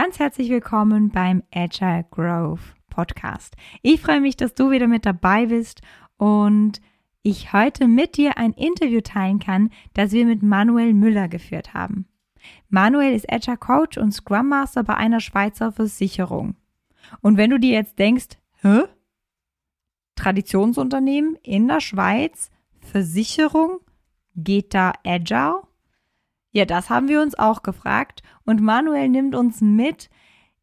Ganz herzlich willkommen beim Agile Growth Podcast. Ich freue mich, dass du wieder mit dabei bist und ich heute mit dir ein Interview teilen kann, das wir mit Manuel Müller geführt haben. Manuel ist Agile Coach und Scrum Master bei einer Schweizer Versicherung. Und wenn du dir jetzt denkst, hä? Traditionsunternehmen in der Schweiz, Versicherung, geht da Agile? Ja, das haben wir uns auch gefragt und Manuel nimmt uns mit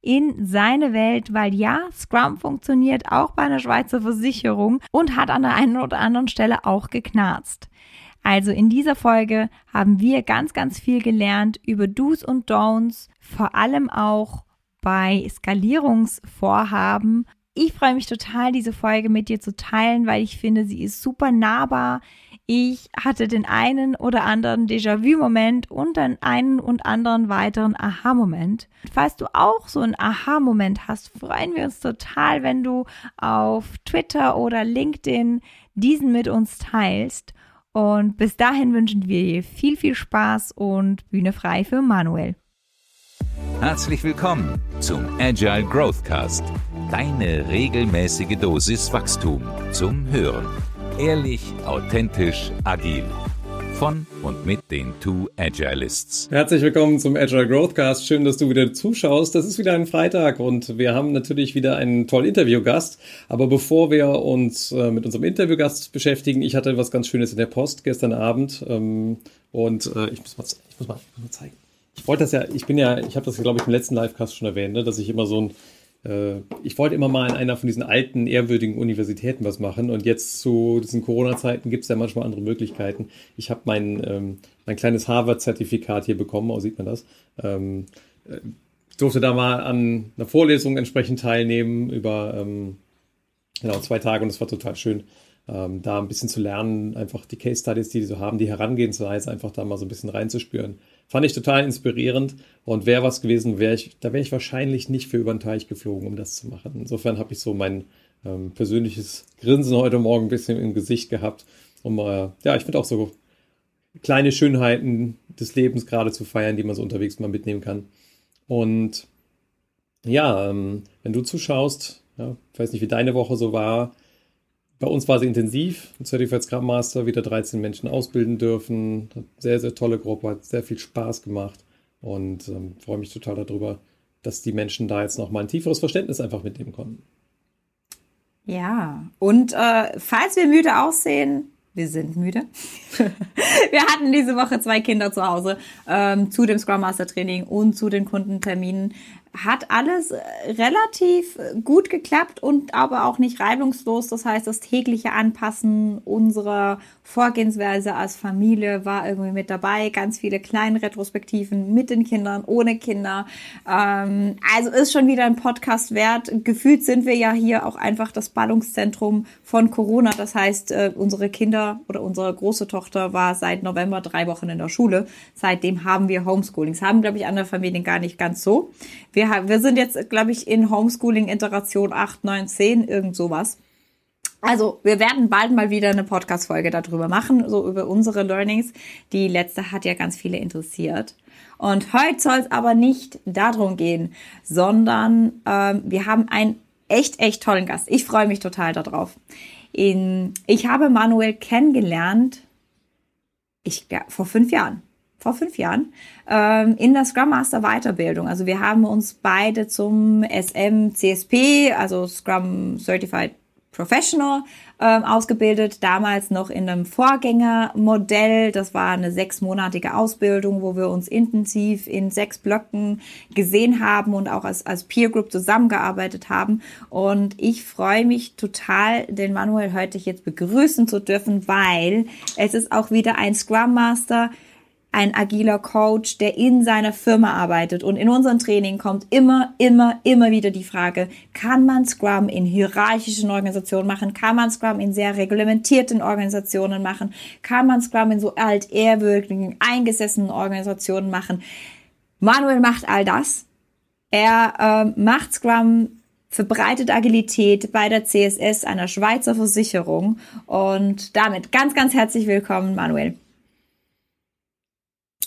in seine Welt, weil ja, Scrum funktioniert auch bei einer Schweizer Versicherung und hat an der einen oder anderen Stelle auch geknarzt. Also in dieser Folge haben wir ganz, ganz viel gelernt über Do's und Don'ts, vor allem auch bei Skalierungsvorhaben. Ich freue mich total, diese Folge mit dir zu teilen, weil ich finde, sie ist super nahbar. Ich hatte den einen oder anderen Déjà-vu-Moment und den einen und anderen weiteren Aha-Moment. Falls du auch so einen Aha-Moment hast, freuen wir uns total, wenn du auf Twitter oder LinkedIn diesen mit uns teilst. Und bis dahin wünschen wir dir viel, viel Spaß und Bühne frei für Manuel. Herzlich willkommen zum Agile Growth Cast, deine regelmäßige Dosis Wachstum zum Hören. Ehrlich, authentisch, agil. Von und mit den Two Agilists. Herzlich willkommen zum Agile Growthcast. Schön, dass du wieder zuschaust. Das ist wieder ein Freitag und wir haben natürlich wieder einen tollen Interviewgast. Aber bevor wir uns äh, mit unserem Interviewgast beschäftigen, ich hatte was ganz Schönes in der Post gestern Abend ähm, und äh, ich, muss mal, ich, muss mal, ich muss mal zeigen. Ich wollte das ja, ich bin ja, ich habe das, glaube ich, im letzten Livecast schon erwähnt, ne, dass ich immer so ein äh, ich wollte immer mal in einer von diesen alten, ehrwürdigen Universitäten was machen und jetzt zu diesen Corona-Zeiten gibt es ja manchmal andere Möglichkeiten. Ich habe mein, ähm, mein kleines Harvard-Zertifikat hier bekommen, auch sieht man das. Ähm, äh, durfte da mal an einer Vorlesung entsprechend teilnehmen über ähm, genau zwei Tage und es war total schön. Ähm, da ein bisschen zu lernen, einfach die Case Studies, die die so haben, die Herangehensweise, einfach da mal so ein bisschen reinzuspüren. Fand ich total inspirierend und wäre was gewesen, wäre ich, da wäre ich wahrscheinlich nicht für über den Teich geflogen, um das zu machen. Insofern habe ich so mein ähm, persönliches Grinsen heute Morgen ein bisschen im Gesicht gehabt, um äh, ja, ich finde auch so kleine Schönheiten des Lebens gerade zu feiern, die man so unterwegs mal mitnehmen kann. Und ja, ähm, wenn du zuschaust, ja, ich weiß nicht, wie deine Woche so war, bei uns war sie intensiv. Ein Certified Scrum Master, wieder 13 Menschen ausbilden dürfen. Sehr, sehr tolle Gruppe, hat sehr viel Spaß gemacht und ähm, freue mich total darüber, dass die Menschen da jetzt nochmal ein tieferes Verständnis einfach mitnehmen konnten. Ja, und äh, falls wir müde aussehen, wir sind müde. wir hatten diese Woche zwei Kinder zu Hause ähm, zu dem Scrum Master Training und zu den Kundenterminen hat alles äh, relativ gut geklappt und aber auch nicht reibungslos. Das heißt, das tägliche Anpassen unserer Vorgehensweise als Familie war irgendwie mit dabei. Ganz viele kleine Retrospektiven mit den Kindern, ohne Kinder. Ähm, also ist schon wieder ein Podcast wert. Gefühlt sind wir ja hier auch einfach das Ballungszentrum von Corona. Das heißt, äh, unsere Kinder oder unsere große Tochter war seit November drei Wochen in der Schule. Seitdem haben wir Homeschooling. Das haben, glaube ich, andere Familien gar nicht ganz so. Wir wir, wir sind jetzt, glaube ich, in Homeschooling-Iteration 8, 9, 10, irgend sowas. Also, wir werden bald mal wieder eine Podcast-Folge darüber machen, so über unsere Learnings. Die letzte hat ja ganz viele interessiert. Und heute soll es aber nicht darum gehen, sondern ähm, wir haben einen echt, echt tollen Gast. Ich freue mich total darauf. In, ich habe Manuel kennengelernt, ich, ja, vor fünf Jahren vor fünf Jahren, ähm, in der Scrum Master Weiterbildung. Also wir haben uns beide zum SM CSP, also Scrum Certified Professional ähm, ausgebildet, damals noch in einem Vorgängermodell. Das war eine sechsmonatige Ausbildung, wo wir uns intensiv in sechs Blöcken gesehen haben und auch als, als Peer Group zusammengearbeitet haben. Und ich freue mich total, den Manuel heute jetzt begrüßen zu dürfen, weil es ist auch wieder ein Scrum Master, ein agiler Coach, der in seiner Firma arbeitet. Und in unserem Training kommt immer, immer, immer wieder die Frage, kann man Scrum in hierarchischen Organisationen machen? Kann man Scrum in sehr reglementierten Organisationen machen? Kann man Scrum in so altehrwürdigen, eingesessenen Organisationen machen? Manuel macht all das. Er äh, macht Scrum verbreitet Agilität bei der CSS, einer Schweizer Versicherung. Und damit ganz, ganz herzlich willkommen, Manuel.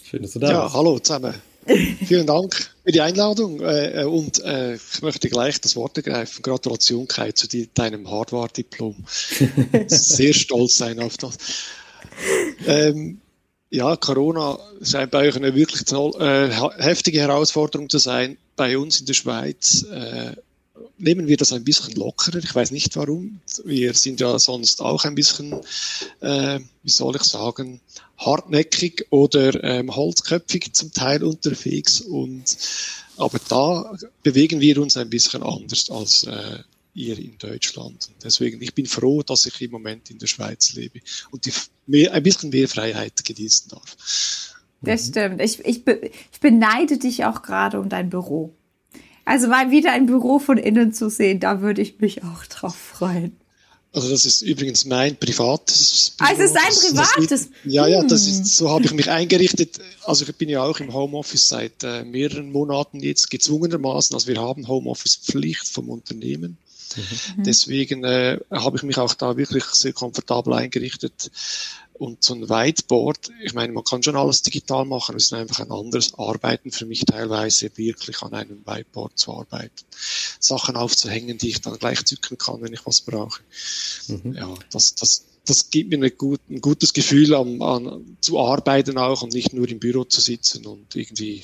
Schön, dass du da ja, bist. Ja, hallo zusammen. Vielen Dank für die Einladung äh, und äh, ich möchte gleich das Wort ergreifen. Gratulation Kai zu die, deinem Hardware-Diplom. Sehr stolz sein auf das. Ähm, ja, Corona scheint bei euch eine wirklich toll, äh, heftige Herausforderung zu sein. Bei uns in der Schweiz äh, nehmen wir das ein bisschen lockerer. Ich weiß nicht warum. Wir sind ja sonst auch ein bisschen, äh, wie soll ich sagen, hartnäckig oder ähm, holzköpfig zum Teil unterwegs. Und aber da bewegen wir uns ein bisschen anders als äh, ihr in Deutschland. Und deswegen, ich bin froh, dass ich im Moment in der Schweiz lebe und die mehr, ein bisschen mehr Freiheit genießen darf. Das stimmt. Ich, ich, ich beneide dich auch gerade um dein Büro. Also mal wieder ein Büro von innen zu sehen, da würde ich mich auch drauf freuen. Also das ist übrigens mein privates Büro. Also es ist ein privates? Das, das, ja, ja, das ist, so habe ich mich eingerichtet. Also ich bin ja auch im Homeoffice seit äh, mehreren Monaten jetzt gezwungenermaßen. Also wir haben Homeoffice-Pflicht vom Unternehmen. Mhm. Deswegen äh, habe ich mich auch da wirklich sehr komfortabel eingerichtet. Und so ein Whiteboard, ich meine, man kann schon alles digital machen, es ist einfach ein anderes Arbeiten für mich teilweise, wirklich an einem Whiteboard zu arbeiten. Sachen aufzuhängen, die ich dann gleich zücken kann, wenn ich was brauche. Mhm. Ja, das, das, das gibt mir gut, ein gutes Gefühl, an, an, zu arbeiten auch und nicht nur im Büro zu sitzen und irgendwie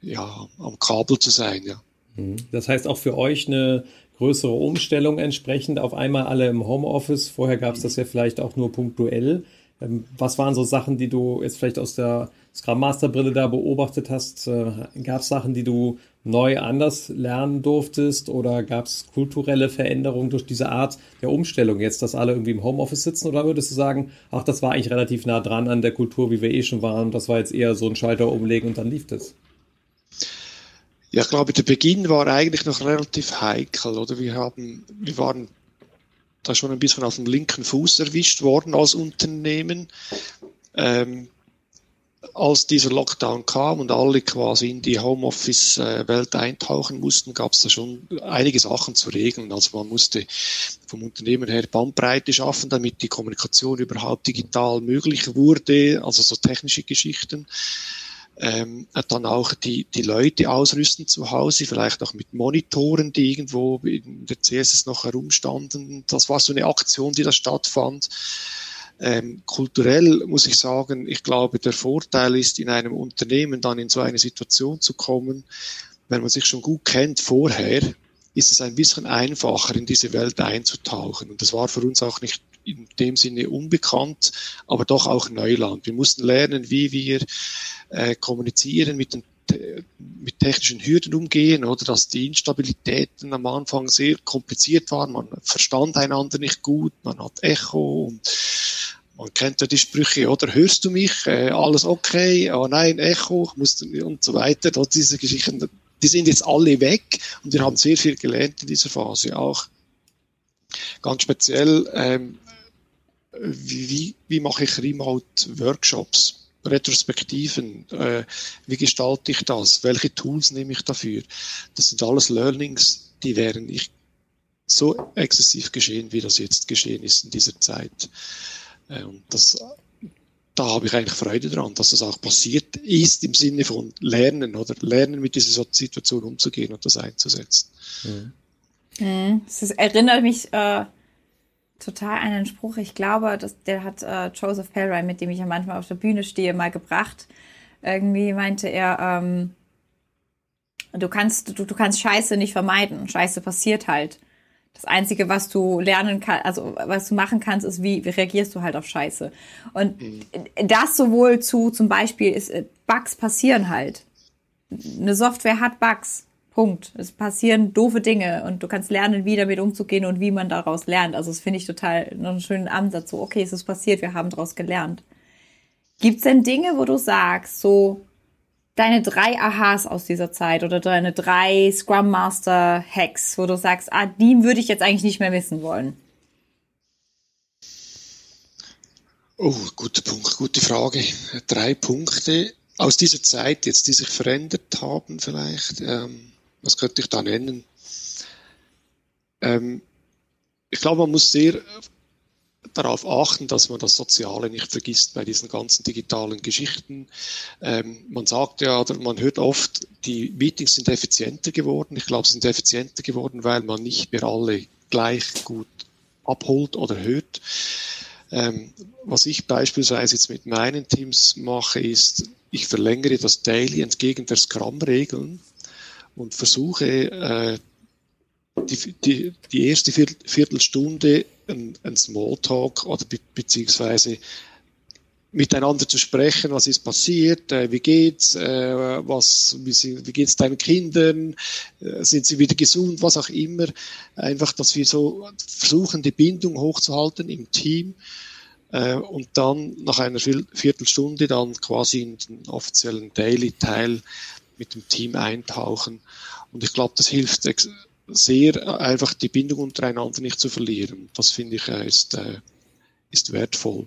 ja, am Kabel zu sein. Ja. Mhm. Das heißt auch für euch eine größere Umstellung entsprechend, auf einmal alle im Homeoffice. Vorher gab es das ja vielleicht auch nur punktuell. Ähm, was waren so Sachen, die du jetzt vielleicht aus der Scrum Master Brille da beobachtet hast? Äh, gab es Sachen, die du neu anders lernen durftest oder gab es kulturelle Veränderungen durch diese Art der Umstellung jetzt, dass alle irgendwie im Homeoffice sitzen? Oder würdest du sagen, ach, das war eigentlich relativ nah dran an der Kultur, wie wir eh schon waren, das war jetzt eher so ein Schalter umlegen und dann lief das? Ja, ich glaube, der Beginn war eigentlich noch relativ heikel, oder? Wir haben, wir waren da schon ein bisschen auf dem linken Fuß erwischt worden als Unternehmen. Ähm, als dieser Lockdown kam und alle quasi in die Homeoffice-Welt eintauchen mussten, gab es da schon einige Sachen zu regeln. Also man musste vom Unternehmen her Bandbreite schaffen, damit die Kommunikation überhaupt digital möglich wurde, also so technische Geschichten ähm, dann auch die, die Leute ausrüsten zu Hause, vielleicht auch mit Monitoren, die irgendwo in der CSS noch herumstanden. Das war so eine Aktion, die da stattfand. Ähm, kulturell muss ich sagen, ich glaube, der Vorteil ist, in einem Unternehmen dann in so eine Situation zu kommen, wenn man sich schon gut kennt vorher, ist es ein bisschen einfacher, in diese Welt einzutauchen. Und das war für uns auch nicht in dem Sinne unbekannt, aber doch auch Neuland. Wir mussten lernen, wie wir äh, kommunizieren mit den mit technischen Hürden umgehen oder dass die Instabilitäten am Anfang sehr kompliziert waren. Man verstand einander nicht gut, man hat Echo und man kennt ja die Sprüche, oder hörst du mich? Äh, alles okay? Oh nein, Echo, musst du, und so weiter. Dort diese Geschichten, die sind jetzt alle weg und wir haben sehr viel gelernt in dieser Phase auch. Ganz speziell, ähm, wie, wie, wie mache ich Remote-Workshops? Retrospektiven, äh, wie gestalte ich das, welche Tools nehme ich dafür. Das sind alles Learnings, die wären nicht so exzessiv geschehen, wie das jetzt geschehen ist in dieser Zeit. Äh, und das, da habe ich eigentlich Freude dran, dass das auch passiert ist im Sinne von Lernen oder Lernen mit dieser Situation umzugehen und das einzusetzen. Mhm. Das erinnert mich äh, total einen Spruch. Ich glaube, dass, der hat äh, Joseph Pelray, mit dem ich ja manchmal auf der Bühne stehe, mal gebracht. Irgendwie meinte er, ähm, du kannst, du, du kannst Scheiße nicht vermeiden. Scheiße passiert halt. Das Einzige, was du lernen kannst, also was du machen kannst, ist, wie, wie reagierst du halt auf Scheiße. Und mhm. das sowohl zu, zum Beispiel, ist, äh, Bugs passieren halt. Eine Software hat Bugs. Punkt. Es passieren doofe Dinge und du kannst lernen, wie damit umzugehen und wie man daraus lernt. Also das finde ich total einen schönen Ansatz. So, okay, es ist passiert, wir haben daraus gelernt. Gibt es denn Dinge, wo du sagst, so deine drei Aha's aus dieser Zeit oder deine drei Scrum Master Hacks, wo du sagst, ah, die würde ich jetzt eigentlich nicht mehr wissen wollen? Oh, guter Punkt, gute Frage. Drei Punkte aus dieser Zeit jetzt, die sich verändert haben vielleicht. Ähm was könnte ich da nennen? Ähm, ich glaube, man muss sehr darauf achten, dass man das Soziale nicht vergisst bei diesen ganzen digitalen Geschichten. Ähm, man sagt ja, oder man hört oft, die Meetings sind effizienter geworden. Ich glaube, sie sind effizienter geworden, weil man nicht mehr alle gleich gut abholt oder hört. Ähm, was ich beispielsweise jetzt mit meinen Teams mache, ist, ich verlängere das Daily entgegen der Scrum-Regeln und versuche, äh, die, die, die erste Viertelstunde ein, ein Smalltalk oder be beziehungsweise miteinander zu sprechen, was ist passiert, äh, wie geht's, äh, was, wie, sie, wie geht's deinen Kindern, äh, sind sie wieder gesund, was auch immer. Einfach, dass wir so versuchen, die Bindung hochzuhalten im Team äh, und dann nach einer Viertelstunde dann quasi in den offiziellen Daily-Teil mit dem Team eintauchen. Und ich glaube, das hilft sehr, einfach die Bindung untereinander nicht zu verlieren. Das finde ich äh, ist, äh, ist wertvoll.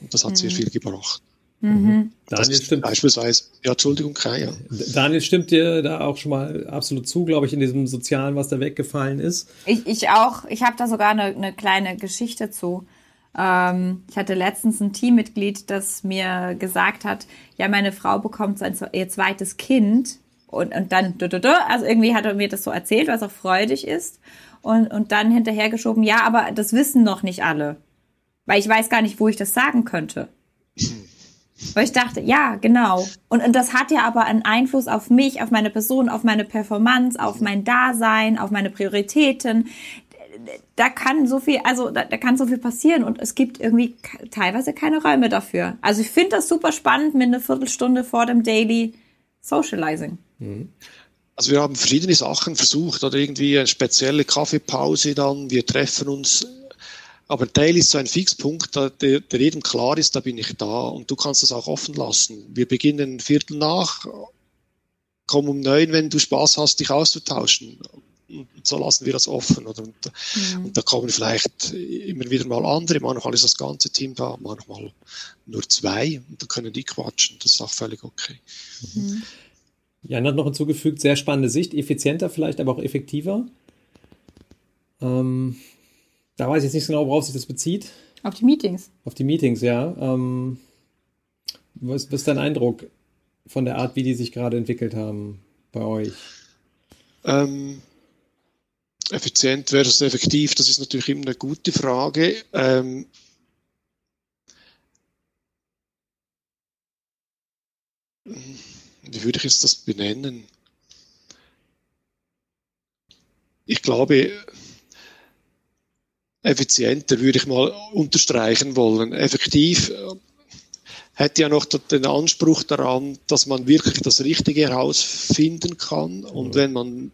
Und das hat mhm. sehr viel gebracht. Mhm. Daniel stimmt. Beispielsweise, ja, Entschuldigung, Kai, ja. Daniel stimmt dir da auch schon mal absolut zu, glaube ich, in diesem Sozialen, was da weggefallen ist. Ich, ich auch. Ich habe da sogar eine, eine kleine Geschichte zu. Ähm, ich hatte letztens ein Teammitglied, das mir gesagt hat, ja, meine Frau bekommt sein, ihr zweites Kind und, und dann, also irgendwie hat er mir das so erzählt, was auch freudig ist und, und dann hinterhergeschoben, ja, aber das wissen noch nicht alle. Weil ich weiß gar nicht, wo ich das sagen könnte. Weil ich dachte, ja, genau. Und, und das hat ja aber einen Einfluss auf mich, auf meine Person, auf meine Performance, auf mein Dasein, auf meine Prioritäten. Da kann so viel, also da, da kann so viel passieren und es gibt irgendwie teilweise keine Räume dafür. Also ich finde das super spannend mit einer Viertelstunde vor dem Daily Socializing. Mhm. Also wir haben verschiedene Sachen versucht oder irgendwie eine spezielle Kaffeepause dann. Wir treffen uns aber Teil ist so ein Fixpunkt, der, der jedem klar ist, da bin ich da und du kannst das auch offen lassen. Wir beginnen Viertel nach, komm um neun, wenn du Spaß hast, dich auszutauschen. Und so lassen wir das offen. Oder? Und, mhm. und da kommen vielleicht immer wieder mal andere, manchmal ist das ganze Team da, manchmal nur zwei und dann können die quatschen. Das ist auch völlig okay. Mhm. Jan hat noch hinzugefügt, sehr spannende Sicht, effizienter vielleicht, aber auch effektiver. Ähm, da weiß ich jetzt nicht genau, worauf sich das bezieht. Auf die Meetings. Auf die Meetings, ja. Ähm, was, was ist dein Eindruck von der Art, wie die sich gerade entwickelt haben bei euch? Ähm, effizient versus effektiv, das ist natürlich immer eine gute Frage. Ähm, wie würde ich jetzt das benennen? Ich glaube, effizienter, würde ich mal unterstreichen wollen. Effektiv äh, hat ja noch den Anspruch daran, dass man wirklich das Richtige herausfinden kann. Und mhm. wenn man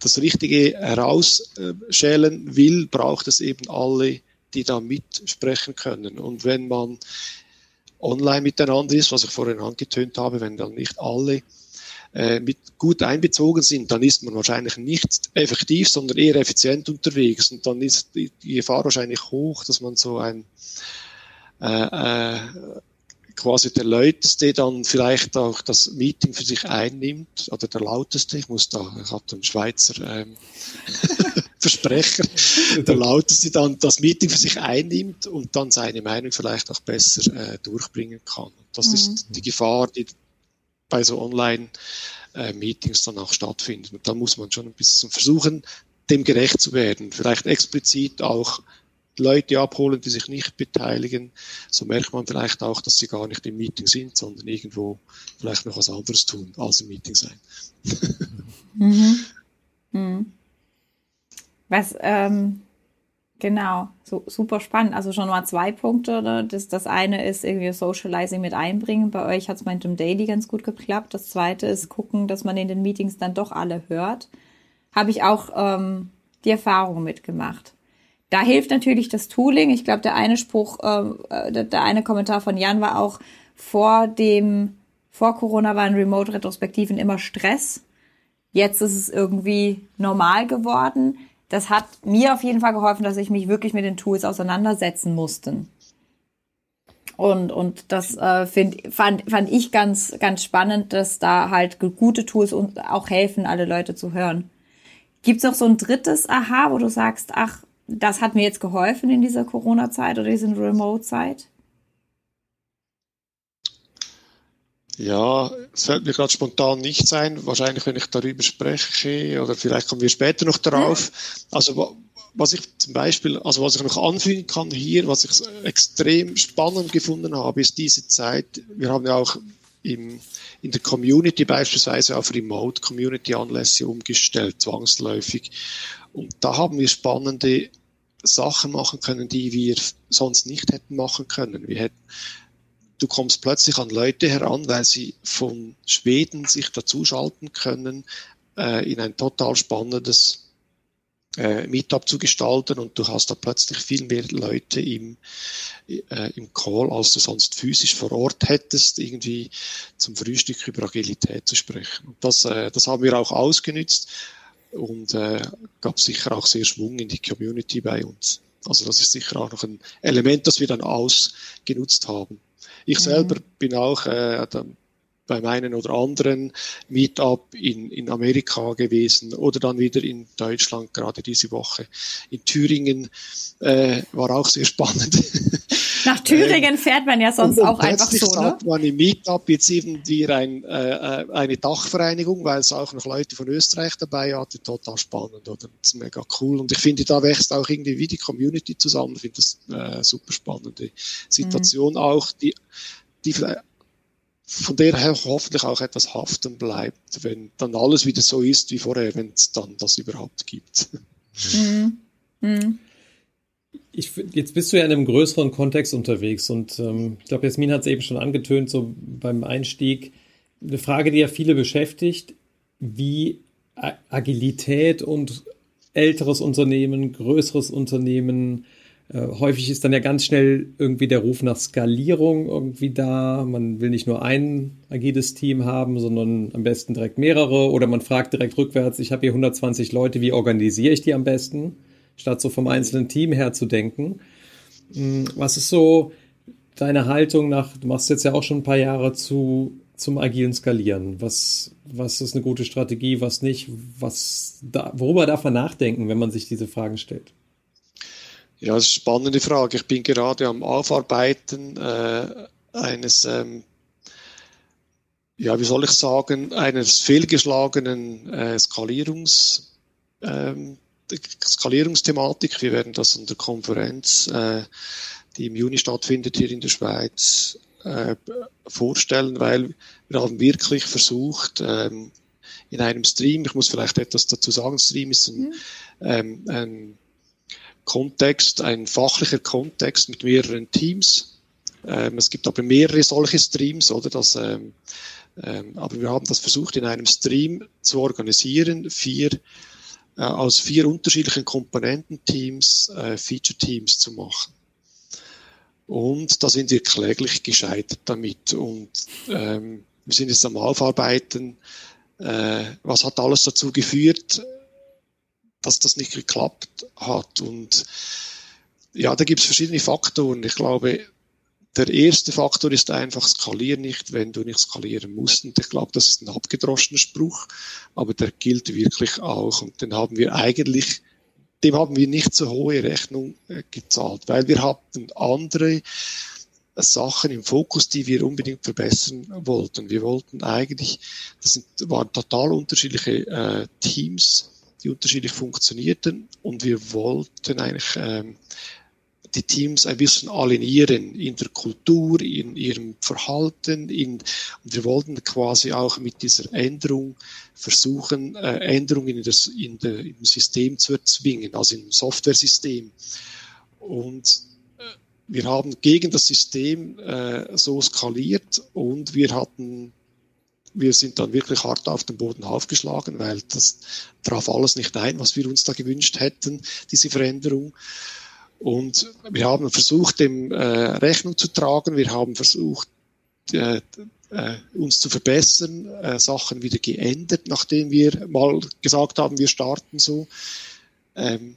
das Richtige herausschälen will, braucht es eben alle, die da mitsprechen können. Und wenn man online miteinander ist, was ich vorhin angetönt habe, wenn dann nicht alle äh, mit gut einbezogen sind, dann ist man wahrscheinlich nicht effektiv, sondern eher effizient unterwegs. Und dann ist die, Gefahr wahrscheinlich hoch, dass man so ein äh, äh, quasi der Lauteste dann vielleicht auch das Meeting für sich einnimmt, oder der Lauteste, ich muss da, ich habe den Schweizer ähm, Versprecher, der Lauteste dann das Meeting für sich einnimmt und dann seine Meinung vielleicht auch besser äh, durchbringen kann. Und das mhm. ist die Gefahr, die bei so Online-Meetings dann auch stattfinden. Und da muss man schon ein bisschen versuchen, dem gerecht zu werden. Vielleicht explizit auch Leute abholen, die sich nicht beteiligen. So merkt man vielleicht auch, dass sie gar nicht im Meeting sind, sondern irgendwo vielleicht noch was anderes tun, als im Meeting sein. mhm. Mhm. Was, ähm, Genau, so, super spannend. Also schon mal zwei Punkte. Ne? Das, das eine ist irgendwie Socializing mit einbringen. Bei euch hat es mit dem Daily ganz gut geklappt. Das zweite ist gucken, dass man in den Meetings dann doch alle hört. Habe ich auch ähm, die Erfahrung mitgemacht. Da hilft natürlich das Tooling. Ich glaube, der eine Spruch, äh, der, der eine Kommentar von Jan war auch vor dem, vor Corona waren Remote-Retrospektiven immer Stress. Jetzt ist es irgendwie normal geworden das hat mir auf jeden Fall geholfen, dass ich mich wirklich mit den Tools auseinandersetzen musste. Und, und das äh, find, fand, fand ich ganz, ganz spannend, dass da halt gute Tools und auch helfen, alle Leute zu hören. Gibt's noch so ein drittes Aha, wo du sagst, ach, das hat mir jetzt geholfen in dieser Corona-Zeit oder dieser Remote-Zeit? Ja, es fällt mir gerade spontan nicht sein. Wahrscheinlich, wenn ich darüber spreche, oder vielleicht kommen wir später noch darauf. Also, was ich zum Beispiel, also was ich noch anfügen kann hier, was ich extrem spannend gefunden habe, ist diese Zeit. Wir haben ja auch im, in der Community beispielsweise auf Remote Community Anlässe umgestellt, zwangsläufig. Und da haben wir spannende Sachen machen können, die wir sonst nicht hätten machen können. Wir hätten, du kommst plötzlich an Leute heran, weil sie von Schweden sich dazuschalten können, äh, in ein total spannendes äh, Meetup zu gestalten und du hast da plötzlich viel mehr Leute im, äh, im Call, als du sonst physisch vor Ort hättest, irgendwie zum Frühstück über Agilität zu sprechen. Und das, äh, das haben wir auch ausgenützt und äh, gab sicher auch sehr Schwung in die Community bei uns. Also das ist sicher auch noch ein Element, das wir dann ausgenutzt haben. Ich mhm. selber bin auch äh, beim einen oder anderen Meetup in, in Amerika gewesen oder dann wieder in Deutschland, gerade diese Woche. In Thüringen äh, war auch sehr spannend. Nach Thüringen fährt man ja sonst auch einfach so, ne? sagt man im Meetup jetzt irgendwie ein, äh, eine Dachvereinigung, weil es auch noch Leute von Österreich dabei hatte. Total spannend, oder? Das ist mega cool. Und ich finde, da wächst auch irgendwie wie die Community zusammen. Ich finde das äh, super spannende Situation mhm. auch, die, die von der her hoffentlich auch etwas haften bleibt, wenn dann alles wieder so ist wie vorher, wenn es dann das überhaupt gibt. Mhm. Mhm. Ich, jetzt bist du ja in einem größeren Kontext unterwegs und ähm, ich glaube, Jasmin hat es eben schon angetönt, so beim Einstieg. Eine Frage, die ja viele beschäftigt, wie Agilität und älteres Unternehmen, größeres Unternehmen äh, häufig ist dann ja ganz schnell irgendwie der Ruf nach Skalierung irgendwie da. Man will nicht nur ein agiles Team haben, sondern am besten direkt mehrere. Oder man fragt direkt rückwärts, ich habe hier 120 Leute, wie organisiere ich die am besten? Statt so vom einzelnen Team her zu denken. Hm, was ist so deine Haltung nach, du machst jetzt ja auch schon ein paar Jahre zu, zum agilen Skalieren. Was, was ist eine gute Strategie, was nicht? Was da, worüber darf man nachdenken, wenn man sich diese Fragen stellt? Ja, das ist eine spannende Frage. Ich bin gerade am Aufarbeiten äh, eines, ähm, ja, wie soll ich sagen, eines fehlgeschlagenen äh, Skalierungs, ähm, Skalierungsthematik. Wir werden das an der Konferenz, äh, die im Juni stattfindet hier in der Schweiz, äh, vorstellen, weil wir haben wirklich versucht, ähm, in einem Stream, ich muss vielleicht etwas dazu sagen, Stream ist ein, mhm. ähm, ein Kontext, ein fachlicher Kontext mit mehreren Teams. Ähm, es gibt aber mehrere solche Streams, oder? Das, ähm, ähm, aber wir haben das versucht in einem Stream zu organisieren, vier, äh, aus vier unterschiedlichen Komponententeams, äh, Feature-Teams zu machen. Und da sind wir kläglich gescheitert damit. Und ähm, wir sind jetzt am Aufarbeiten, äh, was hat alles dazu geführt, dass das nicht geklappt hat. Und ja, da gibt es verschiedene Faktoren. Ich glaube, der erste Faktor ist einfach, skalier nicht, wenn du nicht skalieren musst. Und ich glaube, das ist ein abgedroschener Spruch, aber der gilt wirklich auch. Und den haben wir eigentlich, dem haben wir nicht so hohe Rechnung äh, gezahlt, weil wir hatten andere Sachen im Fokus, die wir unbedingt verbessern wollten. Wir wollten eigentlich, das sind, waren total unterschiedliche äh, Teams, die unterschiedlich funktionierten und wir wollten eigentlich ähm, die Teams ein bisschen alignieren in der Kultur, in ihrem Verhalten, in, und wir wollten quasi auch mit dieser Änderung versuchen, äh, Änderungen in das, in der, im System zu erzwingen, also im Software-System. Und äh, wir haben gegen das System äh, so skaliert und wir hatten wir sind dann wirklich hart auf den Boden aufgeschlagen, weil das traf alles nicht ein, was wir uns da gewünscht hätten, diese Veränderung. Und wir haben versucht, dem äh, Rechnung zu tragen. Wir haben versucht, äh, äh, uns zu verbessern, äh, Sachen wieder geändert, nachdem wir mal gesagt haben, wir starten so. Ähm,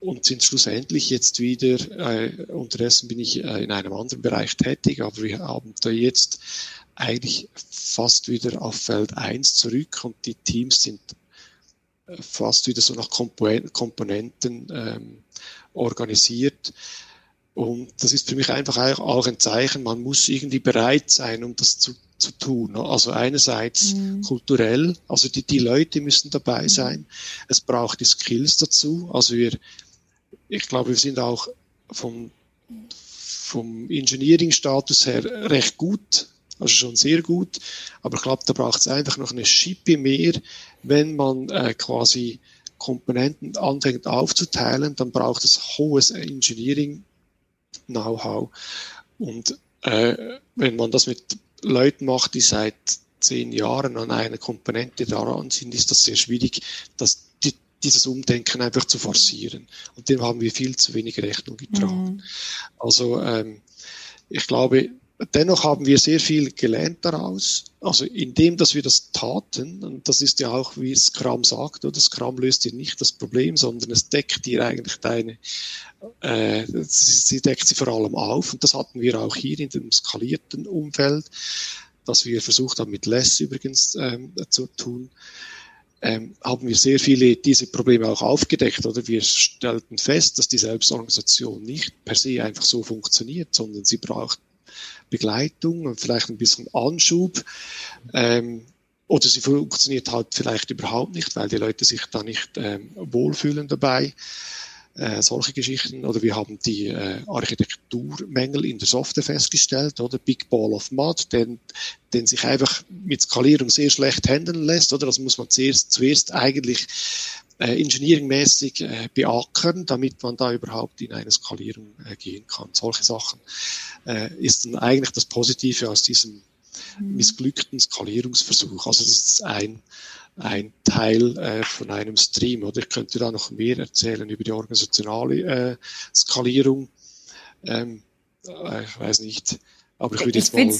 und sind schlussendlich jetzt wieder, äh, unterdessen bin ich äh, in einem anderen Bereich tätig, aber wir haben da jetzt eigentlich fast wieder auf Feld 1 zurück und die Teams sind fast wieder so nach Komponenten ähm, organisiert. Und das ist für mich einfach auch ein Zeichen, man muss irgendwie bereit sein, um das zu, zu tun. Also einerseits mhm. kulturell, also die, die Leute müssen dabei mhm. sein. Es braucht die Skills dazu. Also wir, ich glaube, wir sind auch vom, vom Engineering-Status her recht gut, also schon sehr gut. Aber ich glaube, da braucht es einfach noch eine Schippe mehr, wenn man äh, quasi Komponenten anfängt aufzuteilen, dann braucht es hohes Engineering Know-how. Und äh, wenn man das mit Leuten macht, die seit zehn Jahren an einer Komponente daran sind, ist das sehr schwierig, das, die, dieses Umdenken einfach zu forcieren. Und dem haben wir viel zu wenig Rechnung getragen. Mhm. Also ähm, ich glaube, Dennoch haben wir sehr viel gelernt daraus. Also indem, dass wir das taten, und das ist ja auch, wie Scrum sagt, oder Scrum löst dir nicht das Problem, sondern es deckt dir eigentlich deine, äh, sie deckt sie vor allem auf. Und das hatten wir auch hier in dem skalierten Umfeld, dass wir versucht haben, mit Less übrigens ähm, zu tun. Ähm, haben wir sehr viele diese Probleme auch aufgedeckt oder wir stellten fest, dass die Selbstorganisation nicht per se einfach so funktioniert, sondern sie braucht Begleitung und vielleicht ein bisschen Anschub. Ähm, oder sie funktioniert halt vielleicht überhaupt nicht, weil die Leute sich da nicht ähm, wohlfühlen dabei. Äh, solche Geschichten. Oder wir haben die äh, Architekturmängel in der Software festgestellt, oder Big Ball of Mud, den, den sich einfach mit Skalierung sehr schlecht handeln lässt, oder? Das muss man zuerst, zuerst eigentlich äh, engineeringmäßig äh, beackern, damit man da überhaupt in eine Skalierung äh, gehen kann. Solche Sachen äh, ist dann eigentlich das Positive aus diesem mhm. missglückten Skalierungsversuch. Also das ist ein, ein Teil äh, von einem Stream. Oder ich könnte da noch mehr erzählen über die organisationale äh, Skalierung. Ähm, äh, ich weiß nicht, aber ich würde jetzt mal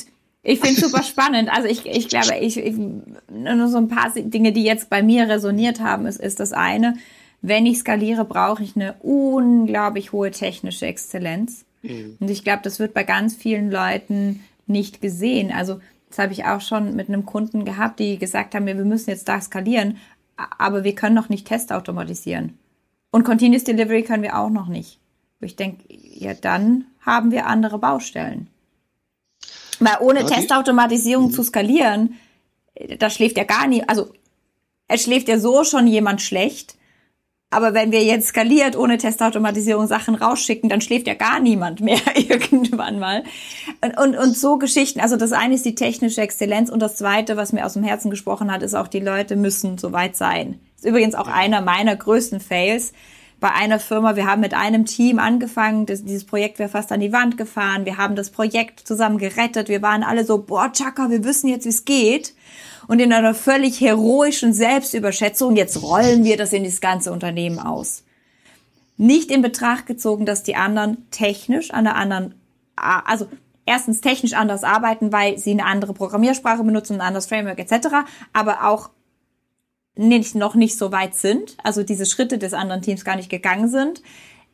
ich finde es super spannend. Also ich, ich glaube, ich, ich, nur so ein paar Dinge, die jetzt bei mir resoniert haben, ist, ist das eine, wenn ich skaliere, brauche ich eine unglaublich hohe technische Exzellenz. Mhm. Und ich glaube, das wird bei ganz vielen Leuten nicht gesehen. Also das habe ich auch schon mit einem Kunden gehabt, die gesagt haben, wir müssen jetzt da skalieren, aber wir können noch nicht Test automatisieren. Und Continuous Delivery können wir auch noch nicht. Ich denke, ja, dann haben wir andere Baustellen. Weil ohne ja, Testautomatisierung zu skalieren, da schläft ja gar nie, also es schläft ja so schon jemand schlecht. Aber wenn wir jetzt skaliert ohne Testautomatisierung Sachen rausschicken, dann schläft ja gar niemand mehr irgendwann mal. Und, und, und so Geschichten. Also das eine ist die technische Exzellenz und das zweite, was mir aus dem Herzen gesprochen hat, ist auch, die Leute müssen soweit sein. ist übrigens auch einer meiner größten Fails bei einer Firma, wir haben mit einem Team angefangen, das, dieses Projekt wäre fast an die Wand gefahren, wir haben das Projekt zusammen gerettet, wir waren alle so, boah, Chaka, wir wissen jetzt, wie es geht. Und in einer völlig heroischen Selbstüberschätzung, jetzt rollen wir das in das ganze Unternehmen aus. Nicht in Betracht gezogen, dass die anderen technisch an der anderen, also erstens technisch anders arbeiten, weil sie eine andere Programmiersprache benutzen, ein anderes Framework etc., aber auch nicht, noch nicht so weit sind, also diese Schritte des anderen Teams gar nicht gegangen sind,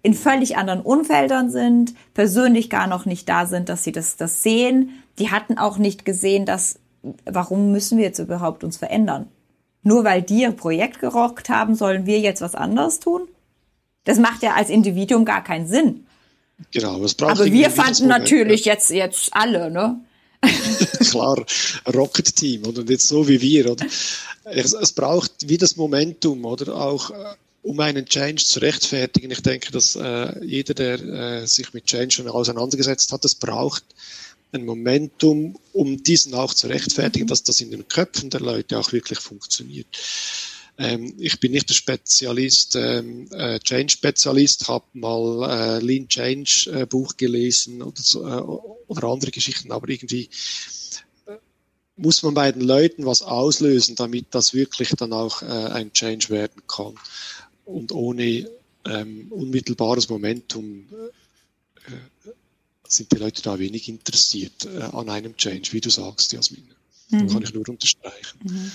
in völlig anderen Umfeldern sind, persönlich gar noch nicht da sind, dass sie das, das sehen. Die hatten auch nicht gesehen, dass, warum müssen wir jetzt überhaupt uns verändern? Nur weil die ihr Projekt gerockt haben, sollen wir jetzt was anderes tun? Das macht ja als Individuum gar keinen Sinn. Genau, was braucht Aber wir fanden natürlich jetzt, jetzt alle, ne? Klar, Rocket Team, oder? Und jetzt so wie wir, oder? Es, es braucht wie das Momentum, oder? Auch, äh, um einen Change zu rechtfertigen. Ich denke, dass äh, jeder, der äh, sich mit Change schon auseinandergesetzt hat, es braucht ein Momentum, um diesen auch zu rechtfertigen, dass das in den Köpfen der Leute auch wirklich funktioniert. Ähm, ich bin nicht der Spezialist, ähm, äh, Change-Spezialist, habe mal äh, Lean Change äh, Buch gelesen oder, so, äh, oder andere Geschichten, aber irgendwie äh, muss man bei den Leuten was auslösen, damit das wirklich dann auch äh, ein Change werden kann. Und ohne ähm, unmittelbares Momentum sind die Leute da wenig interessiert äh, an einem Change, wie du sagst, Jasmin. Mhm. Kann ich nur unterstreichen. Mhm.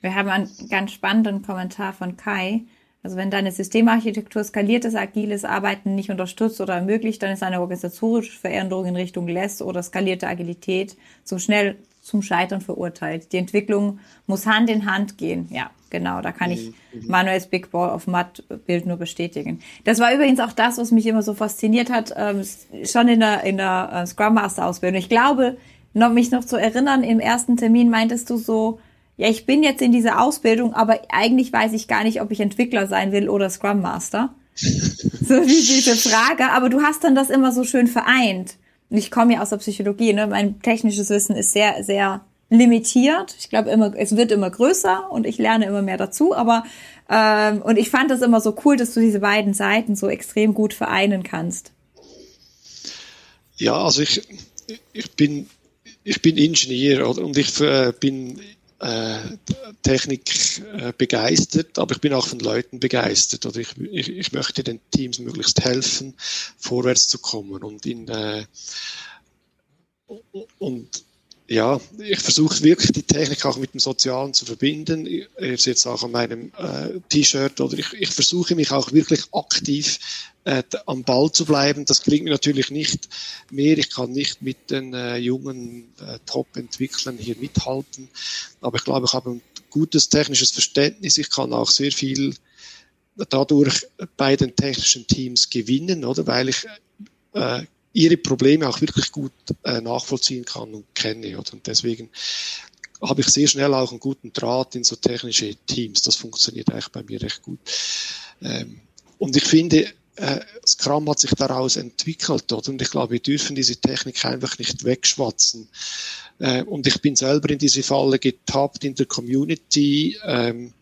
Wir haben einen ganz spannenden Kommentar von Kai. Also wenn deine Systemarchitektur skaliertes, agiles Arbeiten nicht unterstützt oder ermöglicht, dann ist eine organisatorische Veränderung in Richtung Less oder skalierte Agilität zum schnell zum Scheitern verurteilt. Die Entwicklung muss Hand in Hand gehen. Ja, genau, da kann ich mhm. Manuels Big Ball of Mud Bild nur bestätigen. Das war übrigens auch das, was mich immer so fasziniert hat, ähm, schon in der, in der äh, Scrum Master Ausbildung. Ich glaube, noch, mich noch zu erinnern, im ersten Termin meintest du so, ja, ich bin jetzt in dieser Ausbildung, aber eigentlich weiß ich gar nicht, ob ich Entwickler sein will oder Scrum Master. so wie diese Frage. Aber du hast dann das immer so schön vereint. Und ich komme ja aus der Psychologie, ne? Mein technisches Wissen ist sehr, sehr limitiert. Ich glaube immer, es wird immer größer und ich lerne immer mehr dazu. Aber ähm, und ich fand das immer so cool, dass du diese beiden Seiten so extrem gut vereinen kannst. Ja, also ich, ich bin ich bin Ingenieur oder? und ich äh, bin Technik äh, begeistert, aber ich bin auch von Leuten begeistert. Oder ich, ich, ich möchte den Teams möglichst helfen, vorwärts zu kommen und in äh, und ja, ich versuche wirklich die Technik auch mit dem Sozialen zu verbinden. Ihr seht es auch an meinem äh, T-Shirt oder ich, ich versuche mich auch wirklich aktiv äh, am Ball zu bleiben. Das gelingt mir natürlich nicht mehr. Ich kann nicht mit den äh, jungen äh, Top-Entwicklern hier mithalten. Aber ich glaube, ich habe ein gutes technisches Verständnis. Ich kann auch sehr viel dadurch bei den technischen Teams gewinnen, oder? Weil ich äh, ihre Probleme auch wirklich gut äh, nachvollziehen kann und kenne. Oder? Und deswegen habe ich sehr schnell auch einen guten Draht in so technische Teams. Das funktioniert eigentlich bei mir recht gut. Ähm, und ich finde, äh, Scrum hat sich daraus entwickelt, oder? Und ich glaube, wir dürfen diese Technik einfach nicht wegschwatzen. Äh, und ich bin selber in diese Falle getappt in der Community, ähm,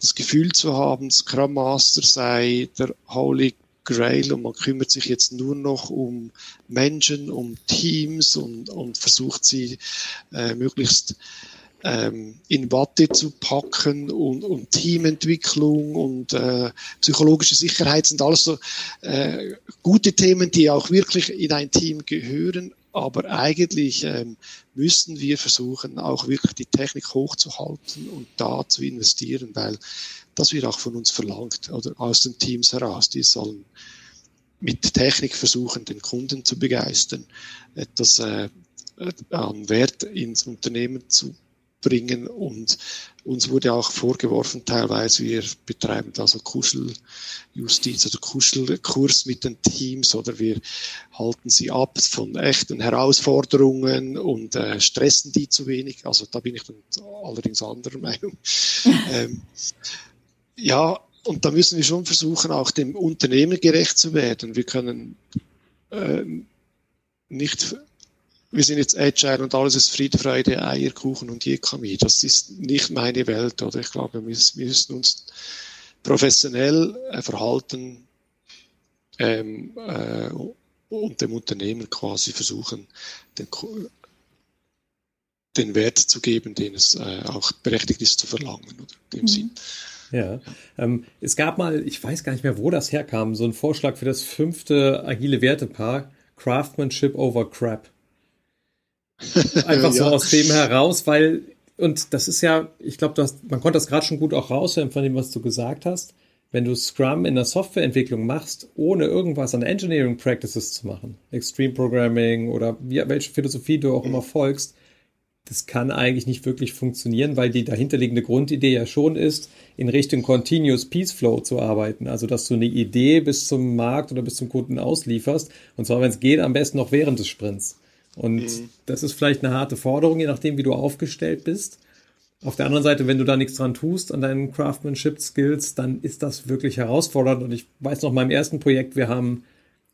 das Gefühl zu haben, Scrum Master sei der Holy Grail und man kümmert sich jetzt nur noch um Menschen, um Teams und, und versucht sie äh, möglichst ähm, in Watte zu packen und, und Teamentwicklung und äh, psychologische Sicherheit sind alles so äh, gute Themen, die auch wirklich in ein Team gehören. Aber eigentlich ähm, müssen wir versuchen, auch wirklich die Technik hochzuhalten und da zu investieren, weil das wird auch von uns verlangt oder aus den Teams heraus. Die sollen mit Technik versuchen, den Kunden zu begeistern, etwas äh, an Wert ins Unternehmen zu bringen und uns wurde auch vorgeworfen teilweise, wir betreiben da so Kuscheljustiz oder Kuschelkurs mit den Teams oder wir halten sie ab von echten Herausforderungen und äh, stressen die zu wenig. Also da bin ich dann allerdings anderer Meinung. ähm, ja, und da müssen wir schon versuchen, auch dem Unternehmen gerecht zu werden. Wir können äh, nicht, wir sind jetzt Agile und alles ist Friede, Freude, Eierkuchen und Jekami. Das ist nicht meine Welt, oder? Ich glaube, wir, wir müssen uns professionell äh, verhalten ähm, äh, und dem Unternehmen quasi versuchen, den, den Wert zu geben, den es äh, auch berechtigt ist zu verlangen, oder? In dem mhm. Sinn. Ja, ähm, es gab mal, ich weiß gar nicht mehr, wo das herkam, so ein Vorschlag für das fünfte agile Wertepaar, Craftsmanship over Crap. Einfach so ja. aus dem heraus, weil, und das ist ja, ich glaube, man konnte das gerade schon gut auch raushören von dem, was du gesagt hast. Wenn du Scrum in der Softwareentwicklung machst, ohne irgendwas an Engineering Practices zu machen, Extreme Programming oder wie, welche Philosophie du auch immer folgst, das kann eigentlich nicht wirklich funktionieren, weil die dahinterliegende Grundidee ja schon ist, in Richtung Continuous Peace Flow zu arbeiten. Also, dass du eine Idee bis zum Markt oder bis zum Kunden auslieferst. Und zwar, wenn es geht, am besten noch während des Sprints. Und mhm. das ist vielleicht eine harte Forderung, je nachdem, wie du aufgestellt bist. Auf der anderen Seite, wenn du da nichts dran tust an deinen Craftsmanship Skills, dann ist das wirklich herausfordernd. Und ich weiß noch, meinem ersten Projekt, wir haben